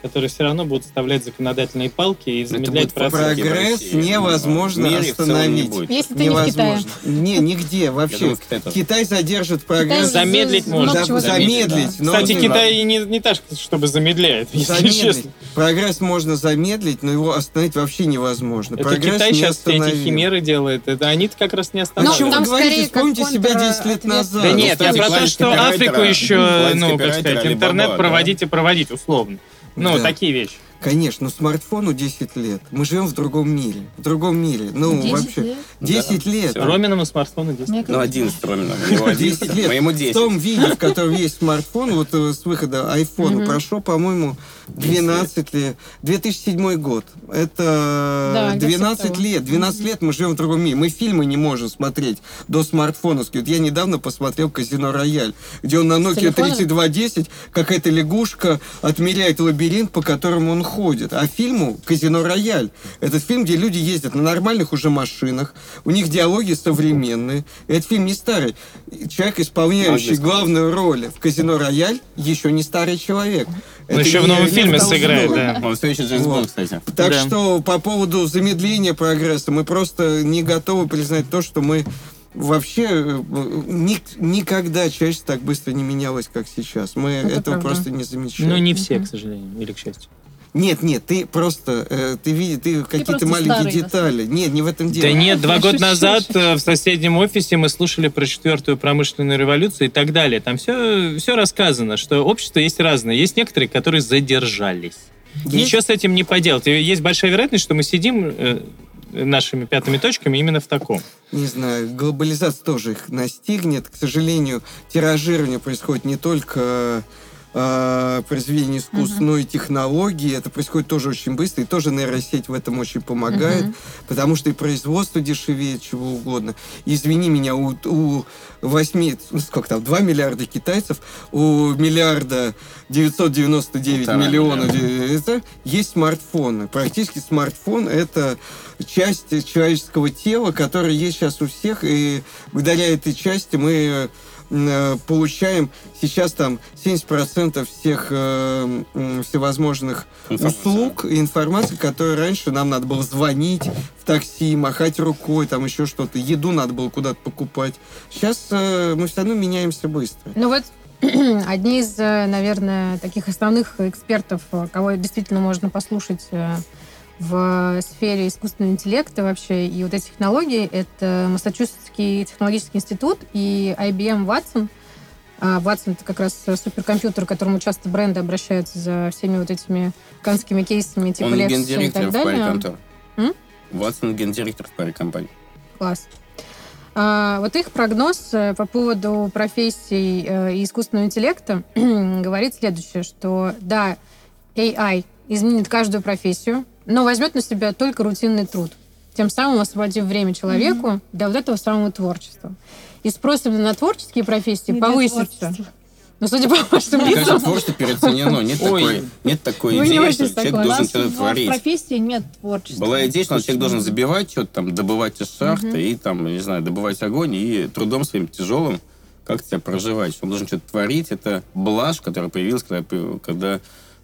которые все равно будут вставлять законодательные палки и замедлять процесс. Прогресс России. невозможно мире остановить. не. Если ты не в Китае. Невозможно. Не, нигде вообще. думаю, тоже. Китай задержит прогресс. Китай Замедлить можно. чего Замедлить, замедлит, но Кстати, Китай и не, не так, чтобы замедляет, <laughs> если Замедлить. честно. Прогресс можно замедлить, но его остановить вообще невозможно. Это Прогресс Китай не сейчас все эти химеры делает. Это они-то как раз не Ну, останавливают. чем там вы говорите? Вспомните себя контр- 10 лет назад. Да Ну, нет, я про то, что Африку еще, ну, как сказать, интернет да. проводить и проводить, условно. Ну, Да. такие вещи. Конечно, но смартфону 10 лет. Мы живем в другом мире. В другом мире. Ну, 10 вообще. лет? 10 лет. Роминому смартфону 10. Мне Ну, кажется, 11 Ромина. У него 10 11, лет. моему В 10. том виде, в котором есть смартфон, вот э, с выхода айфона, прошло, по-моему, 12 лет. 2007 год. Это Да, где-то 12 того. лет. 12 лет мы живем в другом мире. Мы фильмы не можем смотреть до смартфоновских. Вот Я недавно посмотрел «Казино Рояль», где он на Nokia телефона? 3210, какая-то лягушка отмеряет лабиринт, по которому он ходит. А фильму «Казино Рояль» это фильм, где люди ездят на нормальных уже машинах, у них диалоги современные. Этот фильм не старый. Человек, исполняющий главную роль в «Казино Рояль», еще не старый человек. Ну, Это еще в новом фильме сыграет, да. Он все еще Джеймс Вот. Бонд, кстати. Так Да. что по поводу замедления прогресса мы просто не готовы признать то, что мы вообще э, ни- никогда человечество так быстро не менялось, как сейчас. Мы Это этого правда. просто не замечаем. Ну, не все, к сожалению, или к счастью. Нет, нет, ты просто, э, ты видишь, ты какие-то просто маленькие старый, детали. Нет, не в этом дело. Да нет, два года назад э, в соседнем офисе мы слушали про четвертую промышленную революцию и так далее. Там все, все рассказано, что общество есть разное. Есть некоторые, которые задержались. Есть- Ничего с этим не поделать. Есть большая вероятность, что мы сидим э, нашими пятыми точками именно в таком. Не знаю, глобализация тоже их настигнет. К сожалению, тиражирование происходит не только э, произведение искусств, но и технологии. Это происходит тоже очень быстро, и тоже нейросеть в этом очень помогает, потому что и производство дешевеет, чего угодно. Извини меня, у, у 8, ну, сколько там, 2 миллиарда китайцев, у миллиарда 999 Полтора миллионов миллиарда. э, это есть смартфоны. Практически смартфон это часть человеческого тела, которая есть сейчас у всех, и благодаря этой части мы э, получаем сейчас там 70% всех э, всевозможных Информация. услуг и информации, которые раньше нам надо было звонить в такси, махать рукой, там еще что-то, еду надо было куда-то покупать. Сейчас э, мы все равно меняемся быстро. Ну вот <clears throat> одни из, э, наверное, таких основных экспертов, э, кого действительно можно послушать э, в сфере искусственного интеллекта вообще и вот эти технологии, это Массачусетский технологический институт и IBM Watson. А Watson это как раз суперкомпьютер, к которому часто бренды обращаются за всеми вот этими канскими кейсами, типа Он и так далее. Ватсон гендиректор в паре компаний. Класс. А, вот их прогноз э, по поводу профессий э, и искусственного интеллекта <clears throat> говорит следующее, что да, AI изменит каждую профессию, но возьмет на себя только рутинный труд, тем самым освободив время человеку для вот этого самого творчества. И спрос именно на творческие профессии Не повысится. творчества. Ну, судя по вашим Мне кажется, лицам, творчество переоценено. Нет Ой. такой, нет такой Вы не идеи, что человек должен что-то в творить. профессии нет творчества. Была идея, что человек должен забивать что-то там, добывать из шахты и там, не знаю, добывать огонь и трудом своим тяжелым как тебя проживать. Он должен что-то творить. Это блажь, которая появилась, когда, когда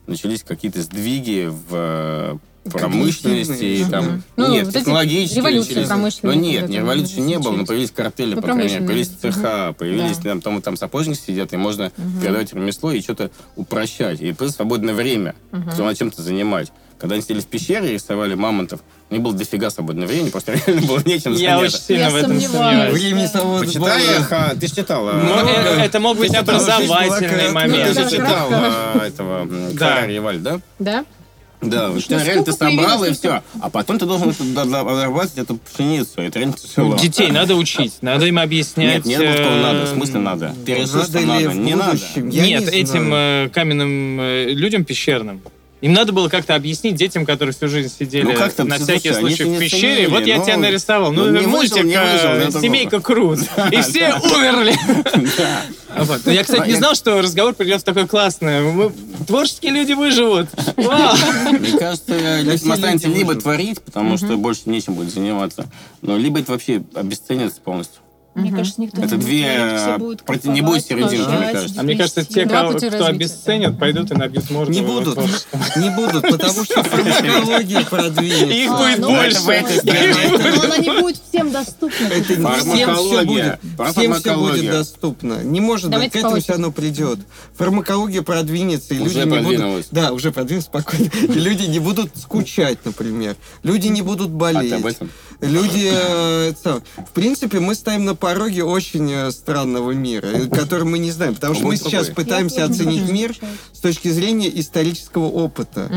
начались какие-то сдвиги в э, промышленности и там... Ну, нет, вот эти технологически революции промышленные, Ну нет, не революции не было, но появились картели, Ну, по крайней мере, появились цеха, появились Да. там, там, там сапожники сидят, и можно передавать ремесло и что-то упрощать. И плюс свободное время, которое надо чем-то занимать. Когда они сидели в пещере и рисовали мамонтов, у них было дофига свободного времени, просто <laughs> реально было нечем Я очень заняться. сильно Я в этом сомневаюсь. Времени свободы Почитай, ха, ты ж читала. Но а, э, это мог быть Ты образовательный Ну, момент. ты же читал а, этого. Кара Реваль, да? да? Да, вот Ну, реально ты собрал, и все. А потом ты должен обрабатывать эту пшеницу. Это реально тяжело. Детей надо учить, надо им объяснять. Нет, нет, э, надо. В смысле надо? Ты решил, Надо что Не надо. Нет, не этим знаю. э, каменным э, людям пещерным. Им надо было как-то объяснить детям, которые всю жизнь сидели Ну, как-то, на слушай, всякий они случай в пещере. ценили, вот я ну, тебя нарисовал. Ну, ну, не мультик выжил, не э, выжил, «Семейка Круз». <laughs> И все умерли. Вот. Но Я, кстати, не знал, что разговор придет в такое классное. Мы- Творческие люди выживут. Вау. Мне кажется, все останется люди либо творить, потому что больше нечем будет заниматься, но либо это вообще обесценится полностью. Мне кажется, никто Это не будет две, будут проти- не будет серединки, мне кажется. А мне кажется, те, Два кого- пути кто развития, обесценят, пойдут и набьют морду. Не будут, <laughs> не будут, потому что фармакология <laughs> Их продвинется. будет ну, больше. в этой стране. Но она не будет всем доступна. Это всем все Фармакология. будет, всем все будет доступно. Не может быть, к этому все равно придет. Фармакология продвинется, и люди не будут... Да, уже продвинулась спокойно. И люди не будут скучать, например. Люди не будут А болеть. Люди, э, это в принципе, мы стоим на пороге очень э, странного мира, э, который мы не знаем, потому что мы сейчас пытаемся оценить мир с точки зрения исторического опыта.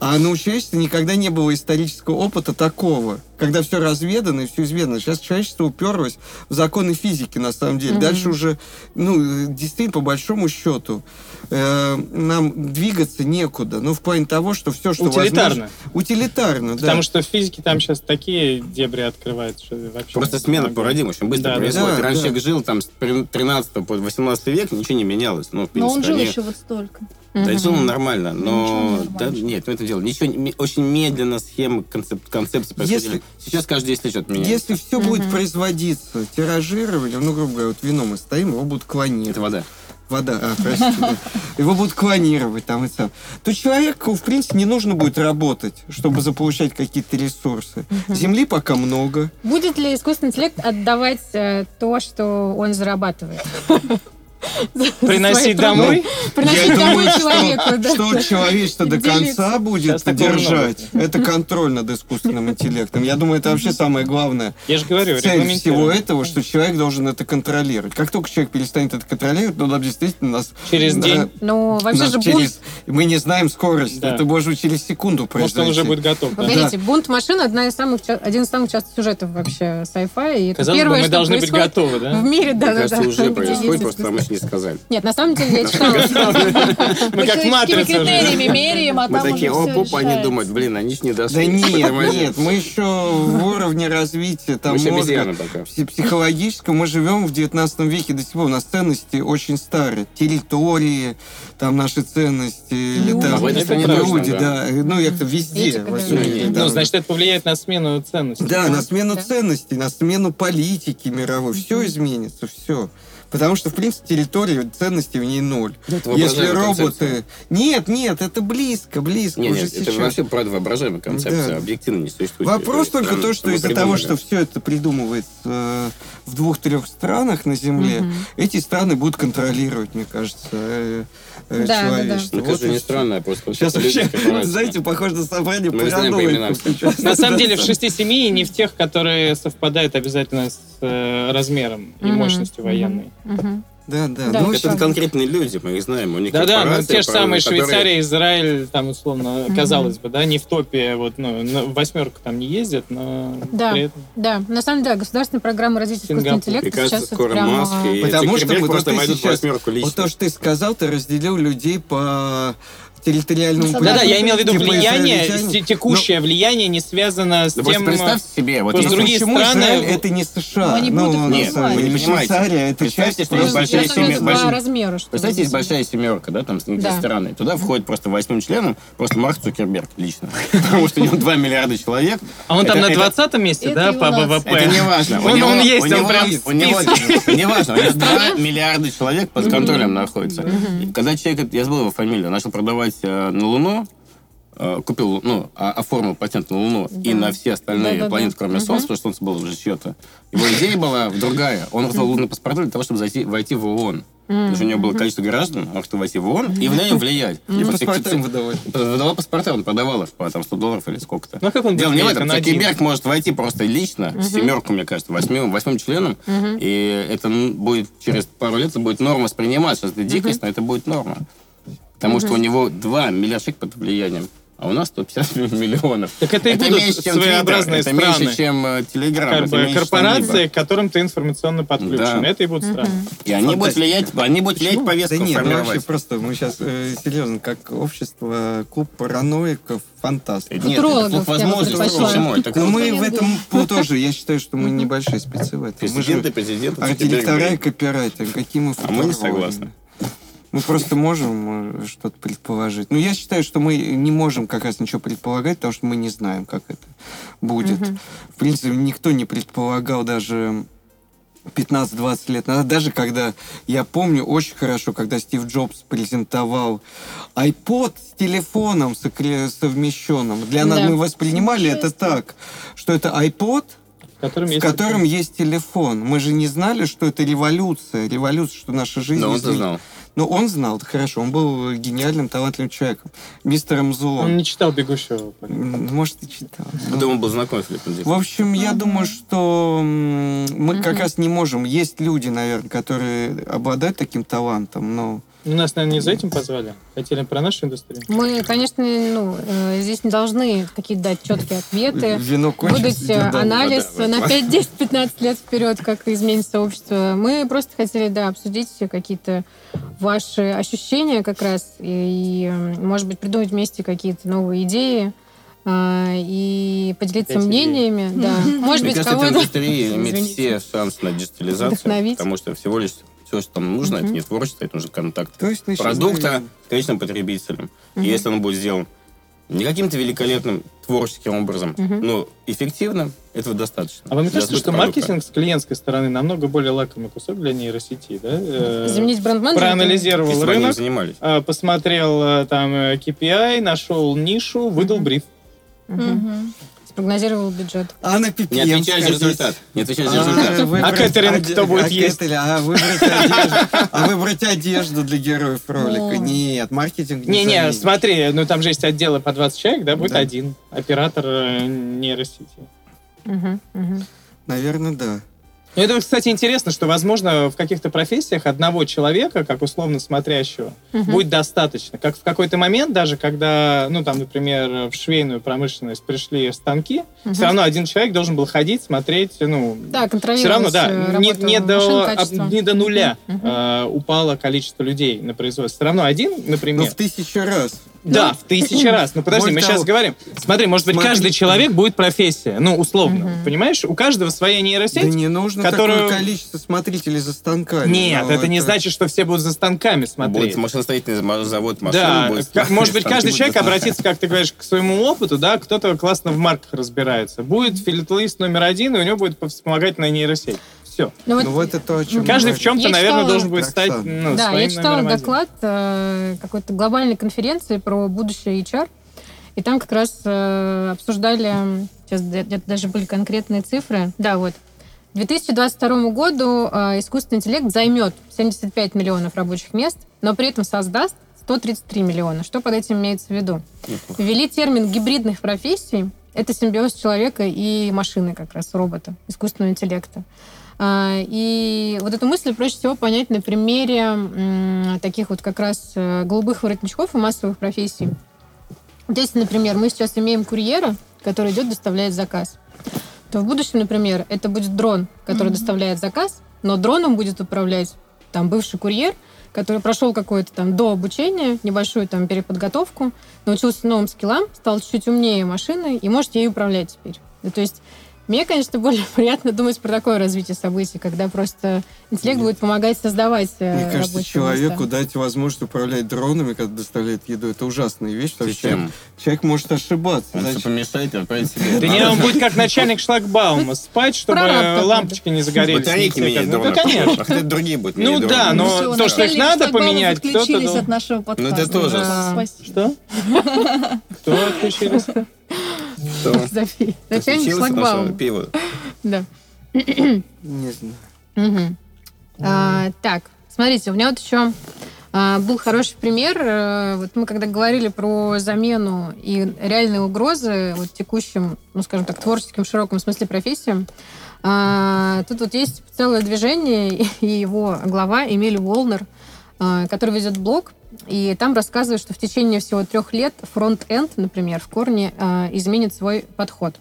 А на человечестве никогда не было исторического опыта такого, когда все разведано и все изведано. Сейчас человечество уперлось в законы физики, на самом деле. Дальше уже, ну, действительно, по большому счету, э, нам двигаться некуда. Ну, в плане того, что все, что Утилитарно. возможно- Утилитарно, да. Потому что в физике там сейчас такие дебри открывают, что вообще... Просто смена парадигм очень быстро Да, да, происходит. да. Раньше Да, человек жил там с 13 по 18 век, ничего не менялось. Ну, в Но он принципе, жил они- еще вот столько. Да, жил он нормально, но... не Да, нормально. нет, ну это дело. Ничего, не- очень медленно схемы, концеп, концепции происходили. Если- Сейчас каждый 10 лет что-то меняется. Если все будет производиться тиражированием, ну, грубо говоря, вот вино мы стоим, его будут клонировать. Это вода. Вода, а, простите. да. Его будут клонировать там и сам. То человеку, в принципе, не нужно будет работать, чтобы заполучать какие-то ресурсы. Земли пока много. Будет ли искусственный интеллект отдавать э, то, что он зарабатывает? Приносить домой? Приносить Я домой думаю, человеку, что, да. что человечество до конца будет держать. Это контроль над искусственным интеллектом. Я думаю, это вообще самое главное. Я же говорю, Цель всего этого, что человек должен это контролировать. Как только человек перестанет это контролировать, то нам действительно нас... Через день. Ну, вообще же бунт... Мы не знаем скорость. Это может быть через секунду Может, он уже произойти. будет готов. да. Погодите, бунт машин одна из самых, один из самых частых сюжетов вообще sci-fi. Казалось бы, мы должны быть готовы, да? В мире, да, да, да. уже происходит, просто не сказали. Нет, на самом деле я читала. Мы как матрица критериями меряем, а Мы такие, уже всё оп, оп, они думают, блин, они ж не Да дошли. нет, нет, мы еще в уровне развития там Мы мозга обезьяны пока. пси- психологическом. Мы живем в 19 веке до сих пор. У нас ценности очень старые. Территории, там наши ценности. или Люди. там А в этой стране люди, точно, да. Ну, это везде. Этика, во да. всем Ну, мире, да. Ну, значит, это повлияет на смену ценностей. Да, на смену Да. ценностей, на смену политики мировой. Все изменится, все. Потому что, в принципе, территория ценностей в ней ноль. Это Если роботы... концепция. Нет, нет, это близко, близко. Нет, уже нет, это сейчас. вообще правда воображаемая концепция, Да. объективно не существует. Вопрос То только то, что из-за того, что все это придумывается э, в двух-трех странах на Земле, Мгм. эти страны будут контролировать, мне кажется, э, э, Да, да, да. Ну, Вот это и не странно, а просто... Сейчас вообще, знаете, похоже на собрание Мы знаем по именам. На самом деле в шести семьи не в тех, которые совпадают обязательно с э, размером и мощностью военной. Да, да. Да, Ну, это конкретные люди, мы их знаем. У них Да-да, ну, корпорации, те же самые которые- Швейцария, Израиль, там, условно, Мгм. казалось бы, да, не в топе, вот, ну, на- в восьмерку там не ездят, но Да. при этом... Да, на самом деле, государственная программа развития искусственного Сингапур. интеллекта Мне кажется, сейчас скоро прямо- Маск и Потому что вот просто ты сейчас-. Вот то, что ты сказал, ты разделил людей по территориальному Да-да, Да-да, я имел в виду Типа влияние, израильтяне. те- текущее влияние не связано с Да тем... представьте себе, вот если- другие Почему страны- Израиль это не США? Но они будут их на Нет, вы не понимаете. Швейцария это Представьте, часть что есть просто- большая размеру. что Представьте, есть большая семерка, да, там с Да. страны. Туда входит просто восьмым членом просто Марк Цукерберг лично. Потому что у него 2 миллиарда человек. А он там на это- 20 месте, да, по. ВВП? Это не важно. Он- есть, он прям у него, не важно, у него 2 <laughs> миллиарда человек под контролем находится. Когда человек, я забыл его фамилию, начал продавать э, на Луну, э, купил, ну, а- оформил патент на Луну и на все остальные Да-да-да. планеты, кроме Мгм. Солнца, потому что Солнце было уже чье-то. Его идея была другая. Он раздал лунный паспорт для того, чтобы зайти, войти в ООН. Потому что у него было количество граждан, он хотел войти в ООН и в нем влиять. И паспорта им выдавать. Выдавал паспорта, он продавал их по там, 100 долларов или сколько-то. Ну, а как он Дело не в этом. Цукерберг может войти просто лично, с семерку, мне кажется, восьмым, восьмым членом, и это м, будет через пару лет это будет норма восприниматься. Это дикость, но это будет норма. Потому что у него 2 миллиарда под влиянием. а у нас 150 <laughs> миллионов. Так это и Это будут меньше, чем своеобразные Twitter, это страны. меньше, чем э, Telegram, как это бы корпорации, к которым ты информационно подключен. Да. Это и будут страны. И они будут влиять, они будут влиять повестку Да нет, ну формировать. вообще просто мы сейчас серьезно, как общество, клуб параноиков, фантастов. Нет, клуб возможностей. Почему? Это Но круто. мы в этом ну, <laughs> тоже, я считаю, что мы небольшие спецы в этом. Мы Президенты, же президенты, арт-директора и копирайтеры. Какие мы А мы не согласны. Мы просто можем э, что-то предположить. Но я считаю, что мы не можем как раз ничего предполагать, потому что мы не знаем, как это будет. В принципе, никто не предполагал даже 15-20 лет назад, даже когда, я помню очень хорошо, когда Стив Джобс презентовал iPod с телефоном совмещенным. Для нас Да. мы воспринимали это так, что это iPod, В котором в есть котором есть телефон. Мы же не знали, что это революция, революция, что наша жизнь... Но он-то изменит. знал. Ну, он знал, это хорошо. Он был гениальным, талантливым человеком. Мистером злом. Он не читал «Бегущего». М, Может, и читал. Я думаю, он был знаком с Филиппом В общем, я думаю, что мы как раз не можем. Есть люди, наверное, которые обладают таким талантом, но... Ну, Нас, наверное, не за этим позвали. Хотели про нашу индустрию. Мы, конечно, ну, э, здесь не должны какие-то дать четкие ответы. Вино кончится, выдать э, анализ на да. 5, 10, 15 лет вперед, как изменится общество. Мы просто хотели, да, обсудить какие-то ваши ощущения как раз и, м, может быть, придумать вместе какие-то новые идеи а, и поделиться идей. мнениями. Да. Может Мне быть, кажется, кого-то... индустрия имеет Извините. все шансы на диджитализацию, Вдохновить. потому что всего лишь все, что нам нужно, это не творчество, это нужен контакт То есть, продукта с конечным потребителем. И если он будет сделан не каким-то великолепным творческим образом, но эффективным, этого достаточно. А вам не кажется, что продукта. маркетинг с клиентской стороны намного более лакомый кусок для нейросети, да? Э, Заменить бренд-менеджера? Проанализировал Если рынок, занимались. а, посмотрел э, там э, KPI, нашел нишу, выдал бриф. Мгм. Спрогнозировал бюджет. А на PPM Не отвечаешь за результат. Не отвечаешь за А, результат. А кэтеринг оде- кто будет а есть? А выбрать одежду. А выбрать одежду для героев ролика. Нет, маркетинг не Не-не, смотри, ну там же есть отделы по 20 человек, да, будет один оператор э, нейросети. Наверное, да. Ну, Это, кстати, интересно, что, возможно, в каких-то профессиях одного человека, как условно смотрящего, будет достаточно. Как в какой-то момент, даже когда, ну, там, например, в швейную промышленность пришли станки, все равно один человек должен был ходить, смотреть, ну, Да, контролировать все равно, да, э, не, не до, об- не до нуля Мгм. э, упало количество людей на производстве. Все равно один, Ну, например, в тысячу раз. да, в тысячи <laughs> раз. Ну подожди, мы того, сейчас говорим. Смотри, может быть, смотри. каждый человек будет профессия. Ну, условно. Понимаешь? У каждого своя Да нейросеть. не нужно которую- такое количество смотрителей за станками. Нет, Ну, это не значит, что все будут за станками смотреть. Будет машиностроительный ма- завод машины. Да, будет как- может быть, каждый человек обратится, как ты говоришь, к своему опыту, да, кто-то классно в марках разбирается. Будет филателист номер один, и у него будет вспомогательная нейросеть. Все. Ну, вот Ну вот это то, о чем Каждый в чем-то, Я наверное, читала- должен будет стать ну, Да, я читала доклад э, какой-то глобальной конференции про будущее HR, и там как раз э, обсуждали, сейчас даже были конкретные цифры, да, вот, к 2022 году э, искусственный интеллект займет 75 миллионов рабочих мест, но при этом создаст 133 миллиона. Что под этим имеется в виду? Ввели термин гибридных профессий. Это симбиоз человека и машины, как раз робота, искусственного интеллекта. А, И вот эту мысль проще всего понять на примере таких вот как раз э, голубых воротничков и массовых профессий. Вот если, например, мы сейчас имеем курьера, который идет, доставляет заказ, то в будущем, например, это будет дрон, который доставляет заказ, но дроном будет управлять там бывший курьер, который прошел какое-то там до обучения, небольшую там переподготовку, научился новым скиллам, стал чуть-чуть умнее машины и может ей управлять теперь. То есть мне, конечно, более <laughs> приятно думать про такое развитие событий, когда просто интеллект будет помогать создавать э, Мне кажется, человеку места. дать возможность управлять дронами, когда доставляет еду, это ужасная вещь. потому что Зачем? Человек, человек может ошибаться. Он Зачем? помешает и отправит <laughs> себе. Да не, он будет как <laughs> начальник шлагбаума спать, чтобы лампочки не загорелись. Батарейки менять Ну, конечно. Другие будут Ну да, но то, что их надо поменять, кто-то от нашего подкаста. это тоже. Что? Кто отключились? <laughs> Наше шлагбаума. пиво. Да. Не знаю. А, так, смотрите, у меня вот еще а, был хороший пример. Э, Вот мы когда говорили про замену и реальные угрозы вот текущим, ну, скажем так, творческим в широком смысле профессиям, а, тут вот есть целое движение, <laughs> и его глава Эмиль Волнер, а, который ведет блог и там рассказывают, что в течение всего трех лет front-end, например, в корне э, изменит свой подход.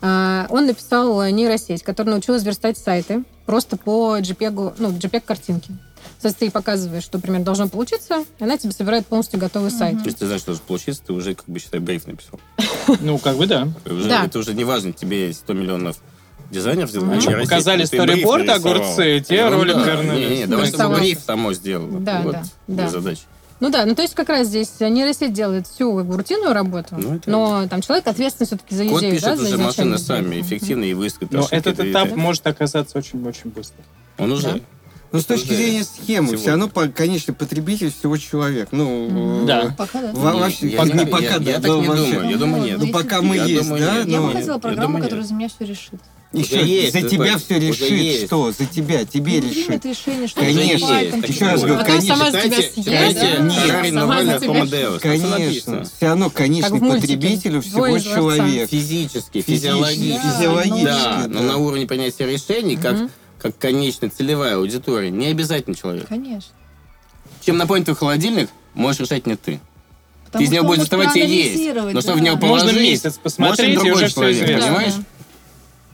Э, он написал нейросеть, которая научилась верстать сайты просто по JPEG, ну, JPEG-картинке. Соответственно, ты показываешь, что, например, должно получиться, и она тебе собирает полностью готовый сайт. То есть ты знаешь, что должно получиться, ты уже, как бы, считай, бриф написал. <laughs> Ну, как бы да. Это уже не важно, тебе 100 миллионов дизайнеров сделали. Мгм. а нейросеть, показали storyboard, огурцы, те ролик вернули. Не, не, давай, чтобы бриф само сделала. Да, да, да. задач. Ну да, ну то есть как раз здесь нейросеть делает всю как бы, рутинную работу, Ну, это- но там человек ответственный все-таки за Код идею, пишет да, за уже машины сами, идею. эффективно и выискивает Но этот это- этап это- может оказаться очень-очень быстро. Он уже... Ну, с точки зрения схемы, сегодня. все равно, по- конечно, потребитель всего человек. Ну, Да. э, Пока, да. во- Не, вообще, я- не я- пока, я- да, я так да, не вообще. думаю. Я думаю, нет. Ну, Если- пока мы Я есть, думаю, да? Я ну, бы хотела программу, думаю, которая за меня все решит. Еще Уже есть, за это тебя все решит. есть. Что? За тебя. Тебе Ну, решит. решение, что Конечно. Есть, Еще раз говорю, А конечно. сама тебя съест, читайте да? Нет. Сама Навальный за тебя. Конечно. Все равно конечный в потребитель всего Двое из дворца. человек. Физически, физиологически. физиологически, Да, но на уровне понятия решений, как, как конечная целевая аудитория, не обязательно человек. Конечно. Чем наполнить твой холодильник, можешь решать не ты. Потому из него он доставать тебе есть. Но что в да. него Можно положить, месяц посмотреть, и другой уже все человек, известно. понимаешь? Да.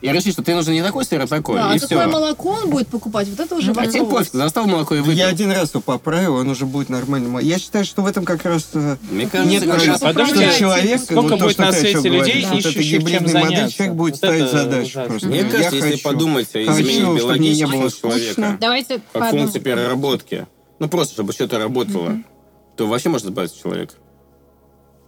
И решить, что ты нужен не такой сыр, а такой, Да, и а какое все. молоко он будет покупать, вот это уже А тебе пофиг, достал молоко и выпил. Я один раз его поправил, он уже будет нормальным. Я считаю, что в этом как раз э, Мне кажется, нет как раз- что человек, сколько ну, то, будет что на свете людей, вот эта ищущих чем гибридная модель, заняться. человек будет Вот ставить задачу ужасно. просто. Мне Я кажется, если хочу. подумать не биологического было человека. Давайте по функции переработки, ну просто, чтобы что-то работало, то вообще можно избавиться от человека.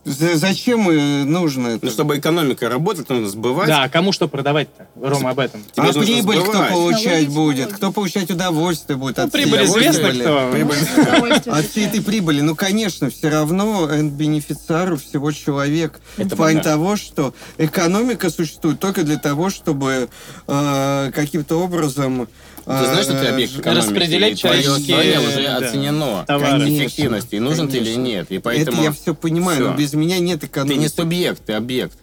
За- Зачем э, нужно это? Ну, чтобы экономика работала, то нужно сбывать. Да, а кому что продавать-то? Рома, об этом. Тебе а прибыль кто сбывать. получать Налоги будет? Кто получать удовольствие будет Ну, от прибыль всей известно, прибыли? кто. Прибыль. От всей этой прибыли, ну, конечно, все равно бенефициару всего человек. Это в плане понятно. того, что экономика существует только для того, чтобы э, каким-то образом... Ты знаешь, что ты э, объект экономики, распределять человеческие, уже да, оценено. товары. Эффективность. И нужен ты или нет. И поэтому Это я все понимаю, но без меня нет ты не экономики. субъект, ты объект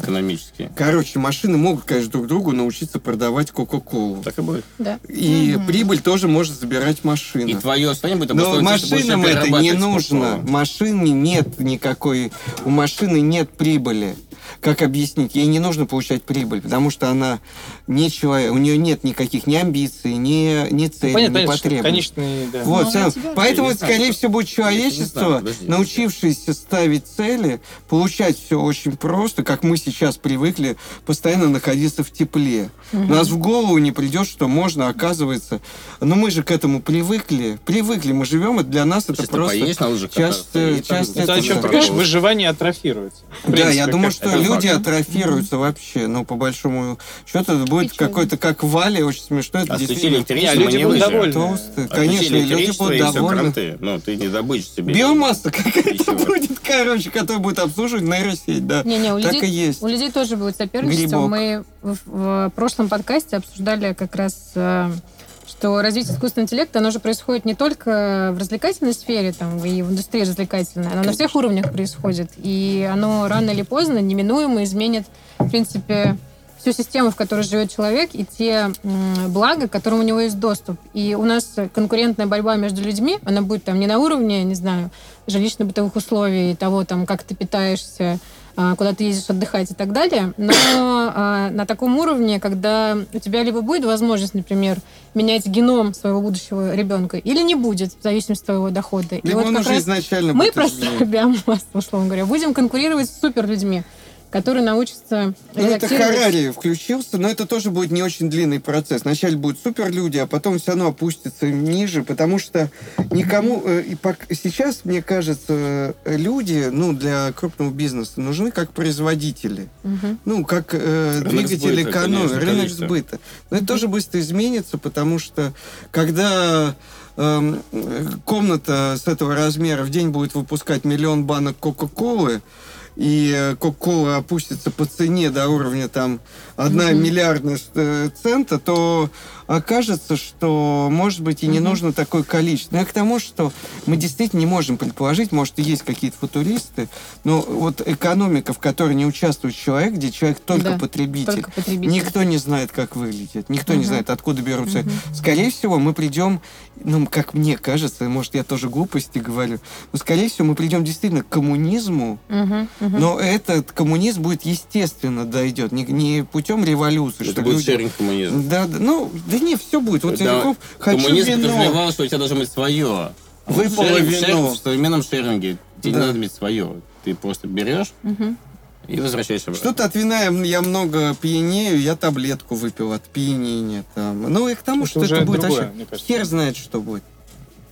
экономический. Короче, машины могут, конечно, друг другу научиться продавать Кока-Колу. Так и будет. Да. И прибыль тоже может забирать машина. И твое состояние будет Но машинам это не нужно. Кока-Колу. Машине нет никакой... У машины нет прибыли. Как объяснить? Ей не нужно получать прибыль, потому что она не человек, у нее нет никаких ни амбиций, ни, ни Понятно, ни понятно, что потребностей. конечный, да. Вот, Ну, она тебя- поэтому, скорее что- всего, будет человечество, знаю, подожди, научившееся ставить цели, получать все очень просто, как мы сейчас привыкли постоянно находиться в тепле. У нас в голову не придет, что можно, оказывается. Но мы же к этому привыкли. Привыкли, мы живем, и для нас это Чисто просто поесть на часть, и э, там часть это Это о это чем да. ты говоришь? Выживание атрофируется. В Да, принципе, я думаю, что люди факт. атрофируются вообще. Ну, по большому счету, это будет какой-то как Вали, очень смешно. Это Отключили действительно электричество, люди не будут довольны. толстые. Конечно, и люди будут и довольны. кранты. Ну, ты не добычишь себе. Биомасса <laughs> какая-то будет, короче, которая будет обслуживать нейросеть, да. Не-не, у Так людей, и есть. У людей тоже будет соперничество. Грибок. Мы в, в прошлом подкасте обсуждали как раз, э, что развитие искусственного интеллекта, оно же происходит не только в развлекательной сфере, там, и в индустрии развлекательной, оно на всех уровнях происходит. И оно рано или поздно неминуемо изменит, в принципе, всю систему, в которой живет человек, и те блага, к которым у него есть доступ. И у нас конкурентная борьба между людьми, она будет там не на уровне, не знаю, жилищно-бытовых условий, того, там, как ты питаешься, куда ты ездишь отдыхать и так далее, но а, на таком уровне, когда у тебя либо будет возможность, например, менять геном своего будущего ребенка, или не будет, в зависимости от твоего дохода. И Либо вот он уже изначально мы просто биомасса, <laughs> условно говоря, будем конкурировать с супер людьми, которые научатся Ну, это. Харари включился, но это тоже будет не очень длинный процесс. Вначале будут суперлюди, а потом все равно опустится ниже, потому что никому... э, и сейчас, мне кажется, люди, ну, для крупного бизнеса нужны как производители. Мгм. Ну, как э, Рынок двигатель сбыта, конечно, рынок сбыта. Но это тоже быстро изменится, потому что когда эм, комната с этого размера в день будет выпускать миллион банок Кока-Колы, и э, Кока-Кола опустится по цене до уровня там одна миллиардная э, цента, то окажется, что, может быть, и не нужно такое количество. Но я к тому, что мы действительно не можем предположить, может, и есть какие-то футуристы, но вот экономика, в которой не участвует человек, где человек только Да, потребитель, Только потребитель. Никто не знает, как выглядит, никто не Мгм. знает, откуда берутся. Мгм. Скорее всего, мы придем, ну, как мне кажется, может, я тоже глупости говорю, но, скорее всего, мы придем действительно к коммунизму, мгм. но этот коммунизм будет естественно дойдет, не, не путем революции. Это что будет люди- шеринг коммунизм. Да, да, ну, да не, все будет. Вот Да, Тинькофф, хочу Коммунизм вино. подразумевал, что у тебя должно быть свое. А вот Выпало шеринг- шеринг- вино. В современном шеринге тебе Да. не надо иметь свое. Ты просто берешь Мгм. и возвращаешь обратно. Что-то от вина я, я много пьянею, я таблетку выпил от пьянения. Там. Ну и к тому, Это что это будет другое, вообще... Хер знает, что будет.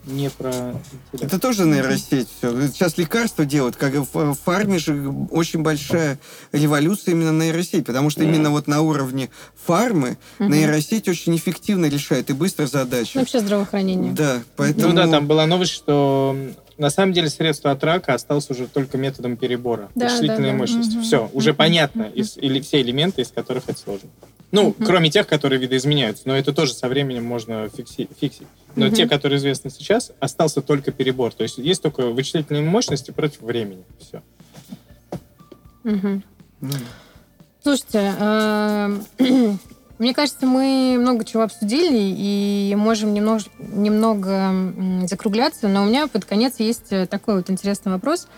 Не про... интеллект. Это тоже нейросеть все. Сейчас лекарства делают, как в фарме же очень большая революция именно нейросеть, потому что именно вот на уровне фармы Мгм. нейросеть очень эффективно решает и быстро задачи. Ну, Вообще здравоохранение. Да, поэтому... Ну да, там была новость, что на самом деле средство от рака осталось уже только методом перебора. Да, вычислительной да, да. мощности. Мгм. Все, уже понятно, Мгм. из, или все элементы, из которых это сложно. Ну, Мгм. кроме тех, которые видоизменяются, но это тоже со временем можно фикси- фиксить. Но Мгм. те, которые известны сейчас, остался только перебор. То есть есть только вычислительные мощности против времени. Все. Мгм. Ну, Слушайте, э, <clears throat> мне кажется, мы много чего обсудили и можем немного, немного м, закругляться, но у меня под конец есть э, такой вот интересный вопрос.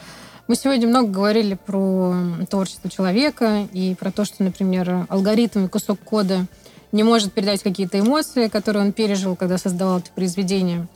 Мы сегодня много говорили про творчество человека и про то, что, например, алгоритм и кусок кода не может передать какие-то эмоции, которые он пережил, когда создавал это произведение.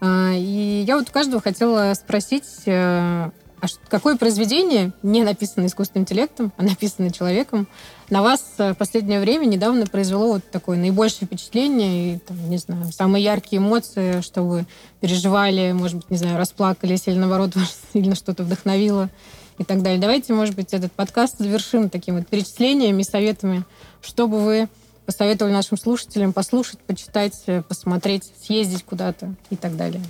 А, И я вот у каждого хотела спросить, э, а какое произведение, не написанное искусственным интеллектом, а написанное человеком, на вас э, в последнее время недавно произвело вот такое наибольшее впечатление и, там, не знаю, самые яркие эмоции, что вы переживали, может быть, не знаю, расплакались или, наоборот, <laughs> вас сильно что-то вдохновило и так далее. Давайте, может быть, этот подкаст завершим такими вот перечислениями и советами, чтобы вы посоветовали нашим слушателям послушать, почитать, э, посмотреть, съездить куда-то и так далее.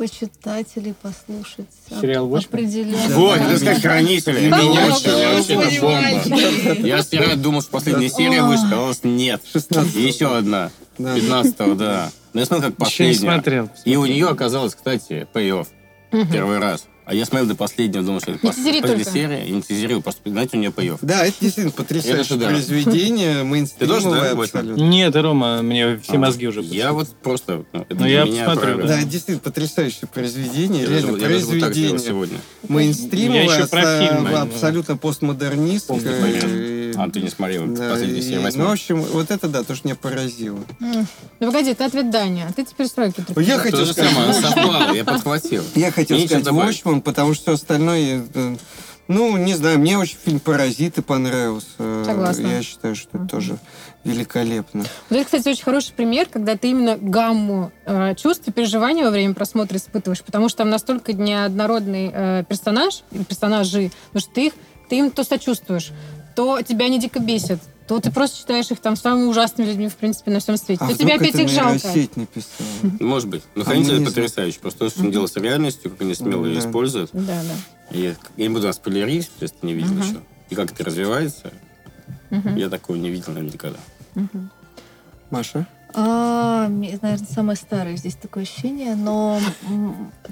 Почитать или послушать. Сериал Watchmen? Определенно. Вот, это сказать хранители. Меня вообще это бомба. Я вчера думал, что последняя серия вышла, оказалось, нет. 16 И еще одна. Да. 15 да. Но я смотрел, как Еще не последняя. смотрел. И у нее оказалось, кстати, пей. Первый раз. А я смотрел до последнего, думал, что это последняя серия. И не тизерил, просто, знаете, у нее пей Да, это действительно потрясающее произведение, <laughs> Ты мейнстримовое абсолютно. Нет, Рома, мне все мозги уже Я вот просто... ну, Ну, я посмотрю. Да, это действительно потрясающее произведение, Я реально я произведение. Мейнстримовое, Я еще про аса- фильм, наверное. абсолютно постмодернистское. И- А, ты не смотрел Да, последнюю и- серию, ну, в общем, вот это да, то, что меня поразило. Ну, погоди, это ответ Дани, а ты теперь строй какие-то. Я хотел сказать, самое, совпало, я подхватил. я хотел Мне сказать. Watchmen, потому что все остальное, э, ну, не знаю, мне очень фильм «Паразиты» понравился. Э, Согласна. Я считаю, что это тоже великолепно. Вот это, кстати, очень хороший пример, когда ты именно гамму э, чувств и переживаний во время просмотра испытываешь, потому что там настолько неоднородный э, персонаж, персонажи, потому что ты их, ты им то сочувствуешь, то тебя они дико бесят, то ты просто считаешь их там самыми ужасными людьми, в принципе, на всем свете. А то тебе вдруг опять их жалко. нейросеть написала? Может быть. Но А хранители потрясающе. Просто то, что он делает с реальностью, как они смело ее используют. Да, да. И я не буду вас спойлерить, если ты не видел еще. И как это развивается, я такого не видел, наверное, никогда. Маша? А, наверное, самое старое здесь такое ощущение, но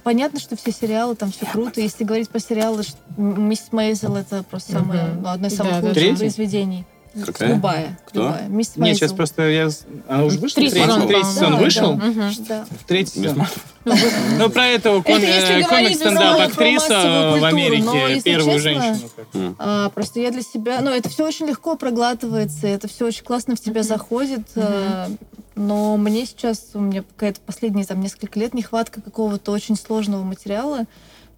понятно, что все сериалы, там все круто. Если говорить про сериалы, ш- м, «Миссис Мейзел» — это просто самое, ну, одно из самых да, лучших произведений. Какая? Любая. Кто? любая. «Миссис Нет, сейчас Мейзел». просто я... Она уже вышла? Третий сезон, третий сезон вышел? Да. Третий сезон. Ну, про этого без комик-стендап про актриса массовую в культуру, но, Америке, первую женщину. А, просто я для себя... Ну, это все очень легко проглатывается, это все очень классно в тебя заходит. а, но мне сейчас, у меня какая-то последние там несколько лет нехватка какого-то очень сложного материала.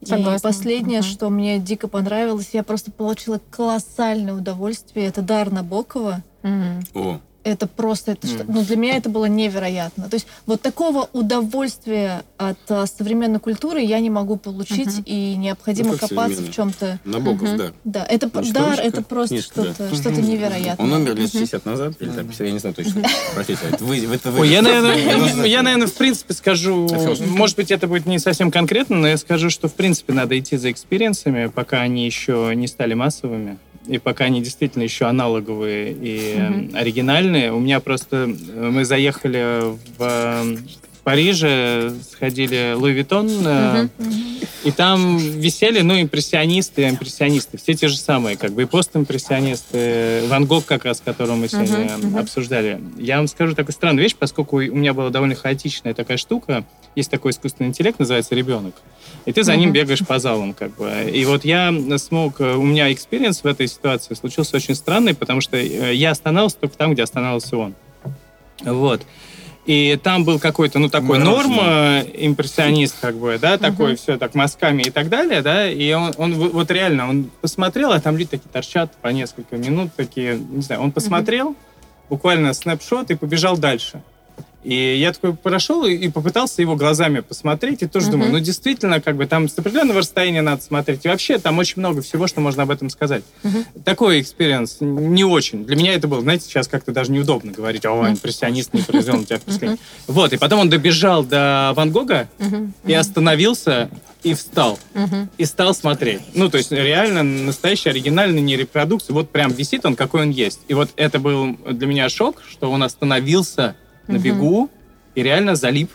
И Согласна. последнее, Мгм. что мне дико понравилось, я просто получила колоссальное удовольствие, это Дар Набокова. Мгм. О, это просто, это, Мгм. что- ну, для меня это было невероятно. То есть вот такого удовольствия от а, современной культуры я не могу получить, Мгм. и необходимо Ну, копаться в чем-то. Набоков, Мгм. да. Да, это Ну, дар, это просто книжка, да. что-то, что-то невероятное. Он умер лет 60 назад, или там, 50, я не знаю точно. Простите, это вы, вы. Ой, я, наверное, Я наверное, в принципе скажу, Хорошо. может быть, это будет не совсем конкретно, но я скажу, что, в принципе, надо идти за experience ами, пока они еще не стали массовыми, и пока они действительно еще аналоговые и э, оригинальные. У меня просто... э, Мы заехали в э, в Париже, сходили Louis Vuitton, э, и там висели, ну, импрессионисты, импрессионисты, все те же самые, как бы, и постимпрессионисты, Ван Гог, как раз, которого мы сегодня обсуждали. Я вам скажу такую странную вещь, поскольку у меня была довольно хаотичная такая штука, есть такой искусственный интеллект, называется ребенок, и ты за ним бегаешь по залам, как бы. И вот я смог, э, у меня experience в этой ситуации случился очень странный, потому что э, я останавливался только там, где останавливался он. Вот. И там был какой-то, ну, такой Мороженое. норм, э, импрессионист, как бы, да, такой Мгм. все так мазками и так далее, да, и он, он вот реально, он посмотрел, а там люди такие торчат по несколько минут, такие, не знаю, он посмотрел, буквально snapshot и побежал дальше. И я такой прошел и, попытался его глазами посмотреть, и тоже Мгм. думаю, ну, действительно, как бы там с определенного расстояния надо смотреть. И вообще там очень много всего, что можно об этом сказать. Мгм. Такой experience не очень. Для меня это было, знаете, сейчас как-то даже неудобно говорить, о, импрессионист не произвел на тебя впечатление. Вот, и потом он добежал до Ван Гога Мгм. и остановился, и встал, Мгм. и стал смотреть. Ну, то есть реально настоящий, оригинальный, не репродукция. Вот прям висит он, какой он есть. И вот это был для меня шок, что он остановился на бегу и реально залип.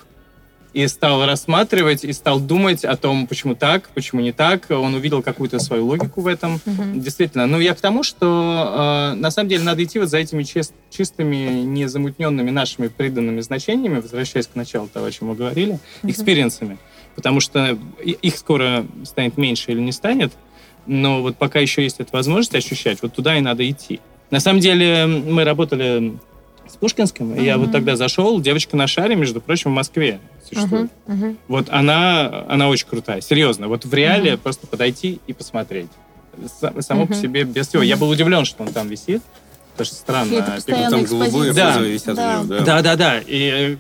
И стал рассматривать, и стал думать о том, почему так, почему не так. Он увидел какую-то свою логику в этом. Мгм. Действительно. Ну, я к тому, что э, на самом деле надо идти вот за этими чис- чистыми, незамутненными нашими приданными значениями, возвращаясь к началу того, о чем мы говорили, Мгм. experience ами. Потому что их скоро станет меньше или не станет, но вот пока еще есть эта возможность ощущать, вот туда и надо идти. На самом деле мы работали с Пушкинским, и я вот тогда зашел, девочка на шаре, между прочим, в Москве существует. Мгм. Мгм. Вот она, она очень крутая, серьезно. Вот в реале Мгм. просто подойти и посмотреть. Само по Мгм. себе без всего. Я был удивлен, что он там висит. Потому что странно. Там голубые Да. висят Да. него, да. Да, да, да. И,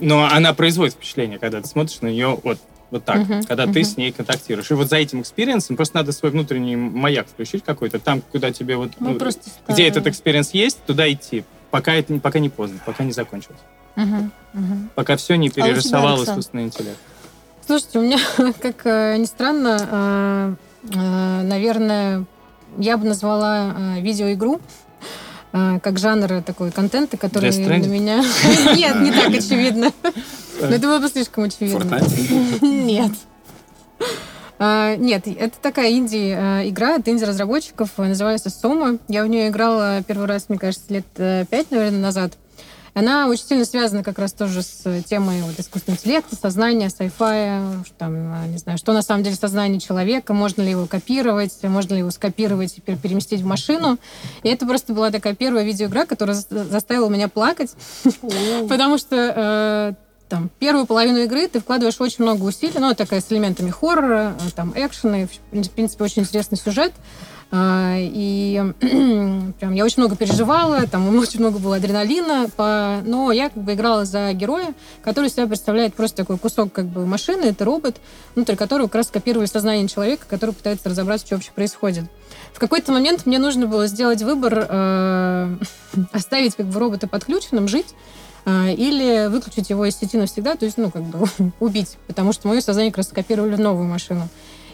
но она производит впечатление, когда ты смотришь на нее вот, вот так, Мгм, когда ты мгм. с ней контактируешь. И вот за этим experience ом просто надо свой внутренний маяк включить какой-то, там, куда тебе вот... Мы ну, просто где этот experience есть, туда идти. Пока, это, пока не поздно, пока не закончилось. Мгм. Мгм. Пока все не А перерисовал Александр? искусственный интеллект. Слушайте, у меня, <laughs> как э, ни странно, э, э, наверное, я бы назвала видеоигру как жанр такой контента, который на меня... <laughs> Нет, не так очевидно. Но это было бы слишком очевидно. Fortnite? <laughs> Нет. А, Нет, это такая инди-игра от инди-разработчиков, называется SOMA. Я в нее играла первый раз, мне кажется, лет э, пять, наверное, назад. Она очень сильно связана как раз тоже с темой вот, искусственного интеллекта, сознания, что там, э, не знаю, что на самом деле сознание человека, можно ли его копировать, можно ли его скопировать и пер- переместить в машину. И это просто была такая первая видеоигра, которая за- заставила меня плакать, <laughs> потому что э, там первую половину игры ты вкладываешь очень много усилий, ну, такая с элементами хоррора, э, там, экшена, и, в принципе, очень интересный сюжет. А, И <clears throat> прям я очень много переживала, там очень много было адреналина, по... но я как бы играла за героя, который себя представляет просто такой кусок как бы машины, это робот, внутрь которого как раз копировали сознание человека, который пытается разобраться, что вообще происходит. В какой-то момент мне нужно было сделать выбор, э, <laughs> оставить как бы робота подключенным, жить, или выключить его из сети навсегда, то есть, ну, как бы <laughs> убить, потому что мое сознание как раз скопировали в новую машину.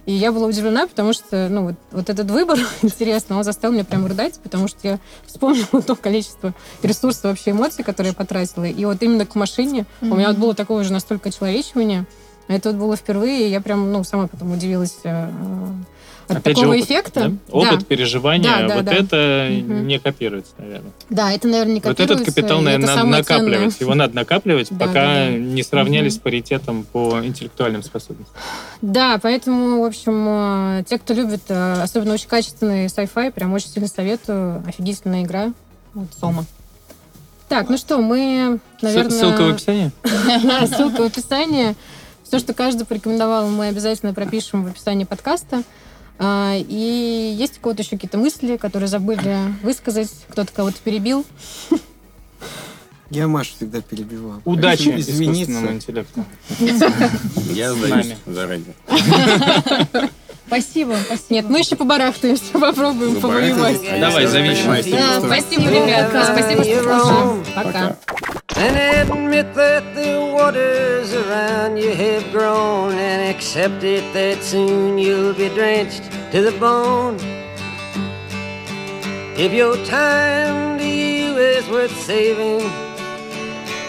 И я была удивлена, потому что, ну, вот, вот этот выбор, <laughs> интересно, он заставил меня прям рыдать, потому что я вспомнила то количество ресурсов, вообще эмоций, которые я потратила. И вот именно к машине у меня вот было такое же настолько человечивание. Это вот было впервые, и я прям, ну, сама потом удивилась э, от Опять же, такого опыт, эффекта. да? Опыт, переживания, Да, да, вот да. это Мгм. не копируется, наверное. Да, это, наверное, не Вот этот копируется, капитал, наверное, надо накапливать. ценное. Его надо накапливать, <laughs> Да, пока да, да. не сравнялись Мгм. паритетом по интеллектуальным способностям. Да, поэтому, в общем, э, те, кто любит, э, особенно очень качественный sci-fi, прям очень сильно советую. Офигительная игра. Вот, Сома. Так, ну что, мы, наверное... Ссылка в описании. <laughs> Да, ссылка в описании. Все, что каждый порекомендовал, мы обязательно пропишем в описании подкаста. А, И есть у кого-то еще какие-то мысли, которые забыли высказать, кто-то кого-то перебил. Я Машу всегда перебивал. Удачи извиниться. интеллекту. Я С сдаюсь нами. заранее. <laughs> Спасибо, спасибо. Нет, мы еще побарахтаемся, <laughs> попробуем Ну, повоевать. барахтайтесь, а я Давай, всё зависим. понимаю, Да, что- спасибо, ребята. Спасибо, что слушали. Пока. and admit that the waters around you have grown and accept it that soon you'll be drenched to the bone. If your time to you is worth saving,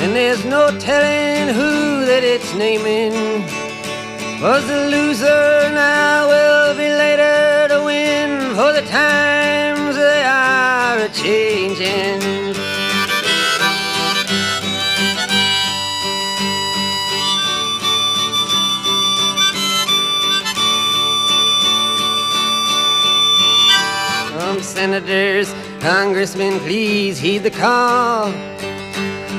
And there's no telling who that it's naming. Was the loser now will be later to win. For the times they are a changing. Senators, congressmen, please heed the call.